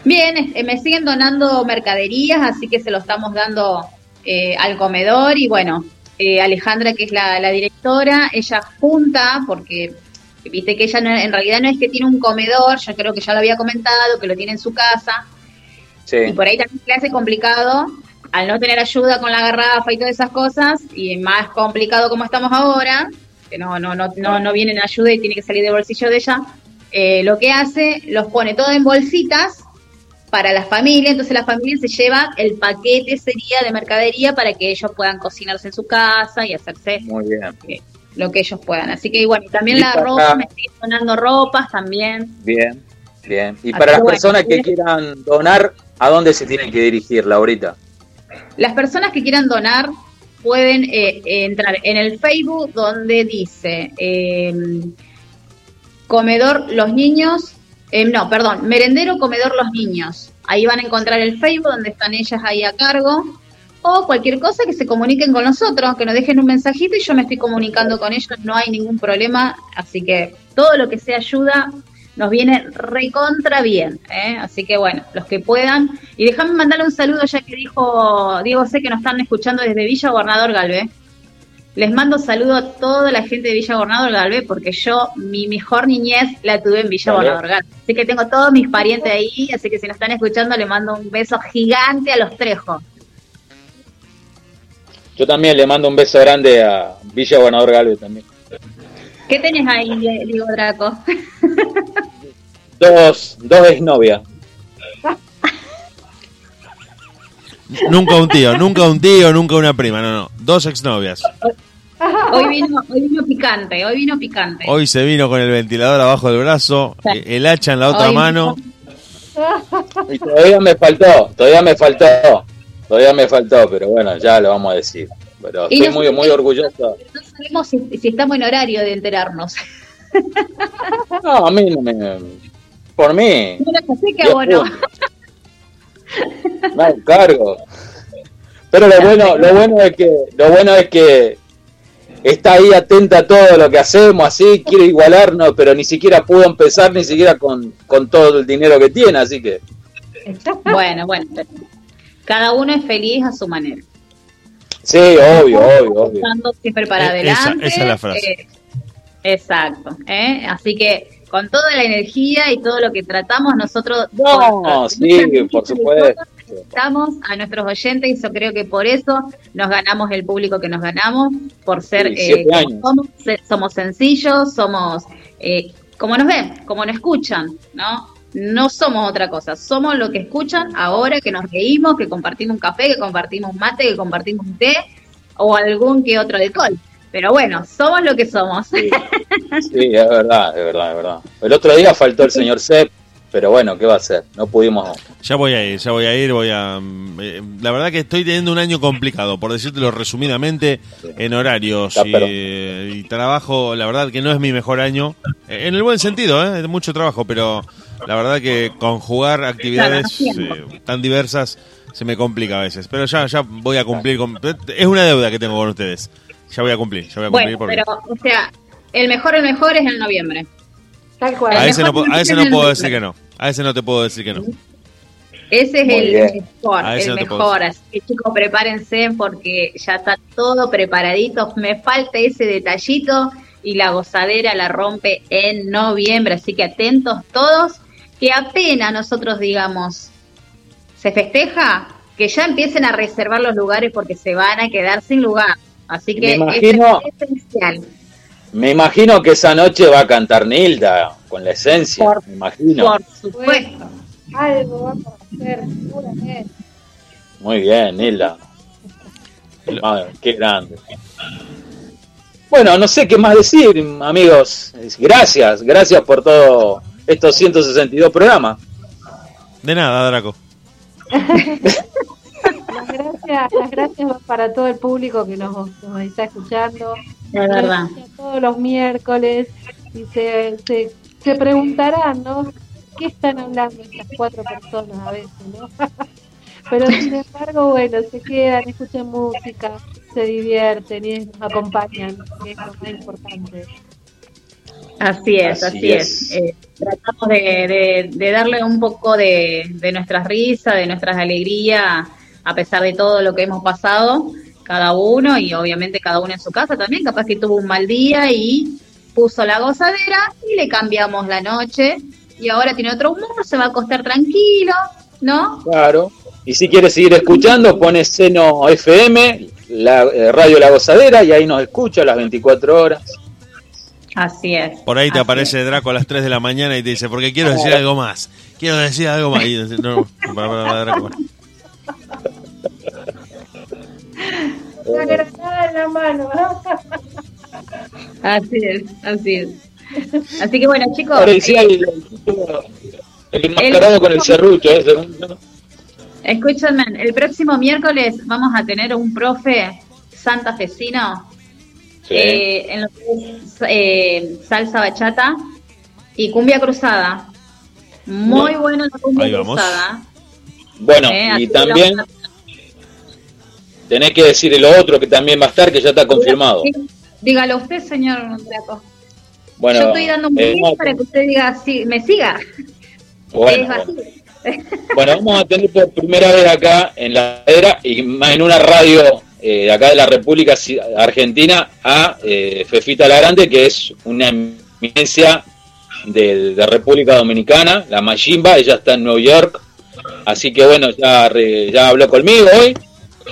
Bien, eh, me siguen donando mercaderías, así que se lo estamos dando eh, al comedor y bueno, eh, Alejandra, que es la, la directora, ella junta, porque viste que ella no- en realidad no es que tiene un comedor, yo creo que ya lo había comentado, que lo tiene en su casa, y Sí. por ahí también se le hace complicado al no tener ayuda con la garrafa y todas esas cosas, y más complicado como estamos ahora, que no, no, no, no, no viene en ayuda y tiene que salir del bolsillo de ella, eh, lo que hace, los pone todo en bolsitas para la familia, entonces la familia se lleva el paquete sería de mercadería para que ellos puedan cocinarse en su casa y hacerse Muy bien. lo que ellos puedan. Así que bueno, y también Y la ropa, me siguen donando ropas también. Bien, bien. Y Así para las bueno, personas que quieran donar, ¿a dónde se tienen que dirigir, Laurita? Las personas que quieran donar pueden eh, entrar en el Facebook donde dice eh, Comedor Los Niños, eh, no, perdón, Merendero Comedor Los Niños. Ahí van a encontrar el Facebook donde están ellas ahí a cargo. O cualquier cosa que se comuniquen con nosotros, que nos dejen un mensajito y yo me estoy comunicando con ellos, no hay ningún problema. Así que todo lo que sea ayuda nos viene recontra bien. ¿eh? Así que bueno, los que puedan. Y déjame mandarle un saludo ya que dijo Diego, sé que nos están escuchando desde Villa Gobernador Galvez. Les mando saludo a toda la gente de Villa Gobernador Galvez porque yo mi mejor niñez la tuve en Villa Vale. Gobernador Galvez. Así que tengo todos mis parientes ahí, así que si nos están escuchando les mando un beso gigante a los Trejos. Yo también le mando un beso grande a Villa Gobernador Galvez también. ¿Qué tenés ahí, Diego Draco? [laughs] Dos, dos exnovias. Nunca un tío, nunca un tío, nunca una prima, no, no. Dos exnovias. Hoy vino, hoy vino picante, hoy vino picante. Hoy se vino con el ventilador abajo del brazo, eh, el hacha en la otra Hoy mano. Y todavía me faltó, todavía me faltó. Todavía me faltó, pero bueno, ya lo vamos a decir. Pero Y estoy muy, muy orgulloso. No sabemos si, si estamos en horario de enterarnos. No, a mí no me... Por mí, sé que bueno. me hago cargo. Pero lo bueno, lo bueno es que, lo bueno es que está ahí atenta a todo lo que hacemos, así quiere igualarnos, pero ni siquiera pudo empezar ni siquiera con, con todo el dinero que tiene, así que Bueno, bueno. pero Cada uno es feliz a su manera. sí, obvio, obvio, obvio. Estando siempre para Eh, esa- adelante. esa es la frase. eh, exacto. ¿eh? Así que con toda la energía y todo lo que tratamos nosotros. No, sí, por supuesto. Estamos a nuestros oyentes y yo creo que por eso nos ganamos el público que nos ganamos, por ser Sí, eh, somos sencillos, somos eh, como nos ven, como nos escuchan, ¿no? No somos otra cosa, somos lo que escuchan ahora que nos reímos, que compartimos un café, que compartimos un mate, que compartimos un té o algún que otro alcohol. Pero bueno, somos lo que somos. Sí, [laughs] sí, es verdad, es verdad, es verdad. El otro día faltó el señor Sepp, pero bueno, ¿qué va a hacer? No pudimos. Ya voy a ir, ya voy a ir, voy a... eh, la verdad que estoy teniendo un año complicado, por decírtelo resumidamente, en horarios Está, y, trabajo, la verdad que no es mi mejor año, eh, en el buen sentido, ¿eh? de mucho trabajo, pero la verdad que conjugar actividades eh, tan diversas se me complica a veces, pero ya, ya voy a cumplir, con, es una deuda que tengo con ustedes, ya voy a cumplir, ya voy a cumplir Bueno, porque... pero, o sea, el mejor, el mejor es en noviembre. Tal cual. A el ese, no, a ese es no puedo noviembre. decir que no. A ese no te puedo decir que no. Ese es Muy el bien. mejor, el no mejor. Así que chicos, prepárense porque ya está todo preparadito. Me falta ese detallito y la gozadera la rompe en noviembre. Así que atentos todos, que apenas nosotros digamos se festeja, que ya empiecen a reservar los lugares porque se van a quedar sin lugar. Así Me que imagino- es esencial. Me imagino que esa noche va a cantar Nilda con la esencia, me imagino. Por supuesto. Algo vamos a hacer, seguramente. Muy bien, Nilda. Madre, qué grande. Bueno, no sé qué más decir, amigos. Gracias, gracias por todo estos 162 programas. De nada, Draco. [laughs] Las gracias, las gracias para todo el público que nos, nos está escuchando. Verdad. Todos los miércoles. Y se, se, se preguntarán, ¿no? ¿Qué están hablando estas cuatro personas a veces, no? [laughs] Pero sin embargo, bueno, se quedan, escuchan música, se divierten y nos acompañan, que es lo más importante. Así es, Así así, es. es. Eh, tratamos de, de- de darle un poco de, de nuestras risas, de nuestras alegrías, a pesar de todo lo que hemos pasado, cada uno, y obviamente cada uno en su casa también, capaz que tuvo un mal día y puso la gozadera y le cambiamos la noche, y ahora tiene otro humor, se va a acostar tranquilo, ¿no? Claro. Y si quieres seguir escuchando, pones Seno FM, la eh, Radio La Gozadera, y ahí nos escucha las 24 horas. Así es. Por ahí te aparece Draco a las 3 de la mañana y te dice, porque quiero decir algo más. Quiero decir algo más. Y dice, no, no, para, para, para, Draco. [laughs] La granada en la mano. [laughs] Así es, así es. Así que bueno, chicos. Parecía eh, el, el enmascarado con el serrucho ese. ¿no? Escúchame, el próximo miércoles vamos a tener un profe santafesino Sí. eh, en lo que es eh, salsa bachata y cumbia cruzada. Muy bueno la cumbia Ahí vamos. cruzada. Bueno, Eh, y también tenés que decir el otro que también va a estar, que ya está confirmado. Dígalo usted, señor Draco. Bueno, Yo estoy dando un eh, para que usted diga, sí, me siga. bueno, vamos a tener por primera vez acá en la era y más en una radio eh, acá de la República Argentina a eh, Fefita La Grande, que es una eminencia de, de República Dominicana, la Mayimba, ella está en Nueva York, así que bueno, ya, re- ya habló conmigo hoy,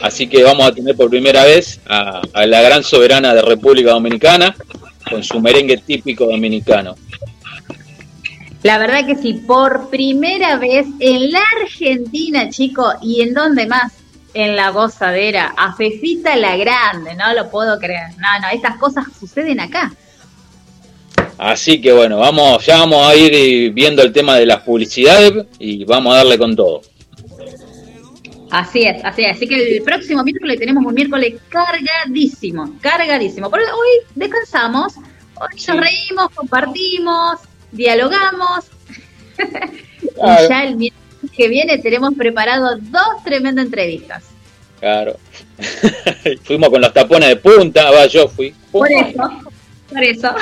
así que vamos a tener por primera vez a, a la gran soberana de República Dominicana con su merengue típico dominicano. La verdad que sí, por primera vez en la Argentina, chicos, y en dónde más, en la gozadera, a Fefita la Grande, no lo puedo creer. No, no, estas cosas suceden acá. Así que bueno, vamos, ya vamos a ir viendo el tema de las publicidades y vamos a darle con todo. Así es, así es. Así que el próximo miércoles tenemos un miércoles cargadísimo, cargadísimo. Por hoy descansamos, hoy nos reímos, compartimos, dialogamos. [laughs] Claro. y ya el miércoles que viene tenemos preparado dos tremendas entrevistas. Claro. [laughs] Fuimos con los tapones de punta, va, yo fui. Por eso, por eso.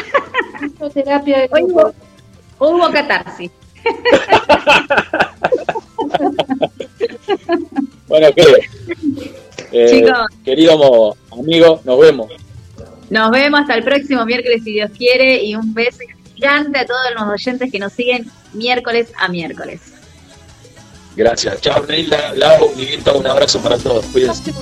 terapia de Hoy hubo, hubo catarsis. [laughs] Bueno, ¿qué? Eh, Chicos. querido amigo, nos vemos. Nos vemos hasta el próximo miércoles si Dios quiere y un beso gigante a todos los oyentes que nos siguen miércoles a miércoles. Gracias. Chao, Neila, Lau, Miguelito, un abrazo para todos. Cuídense.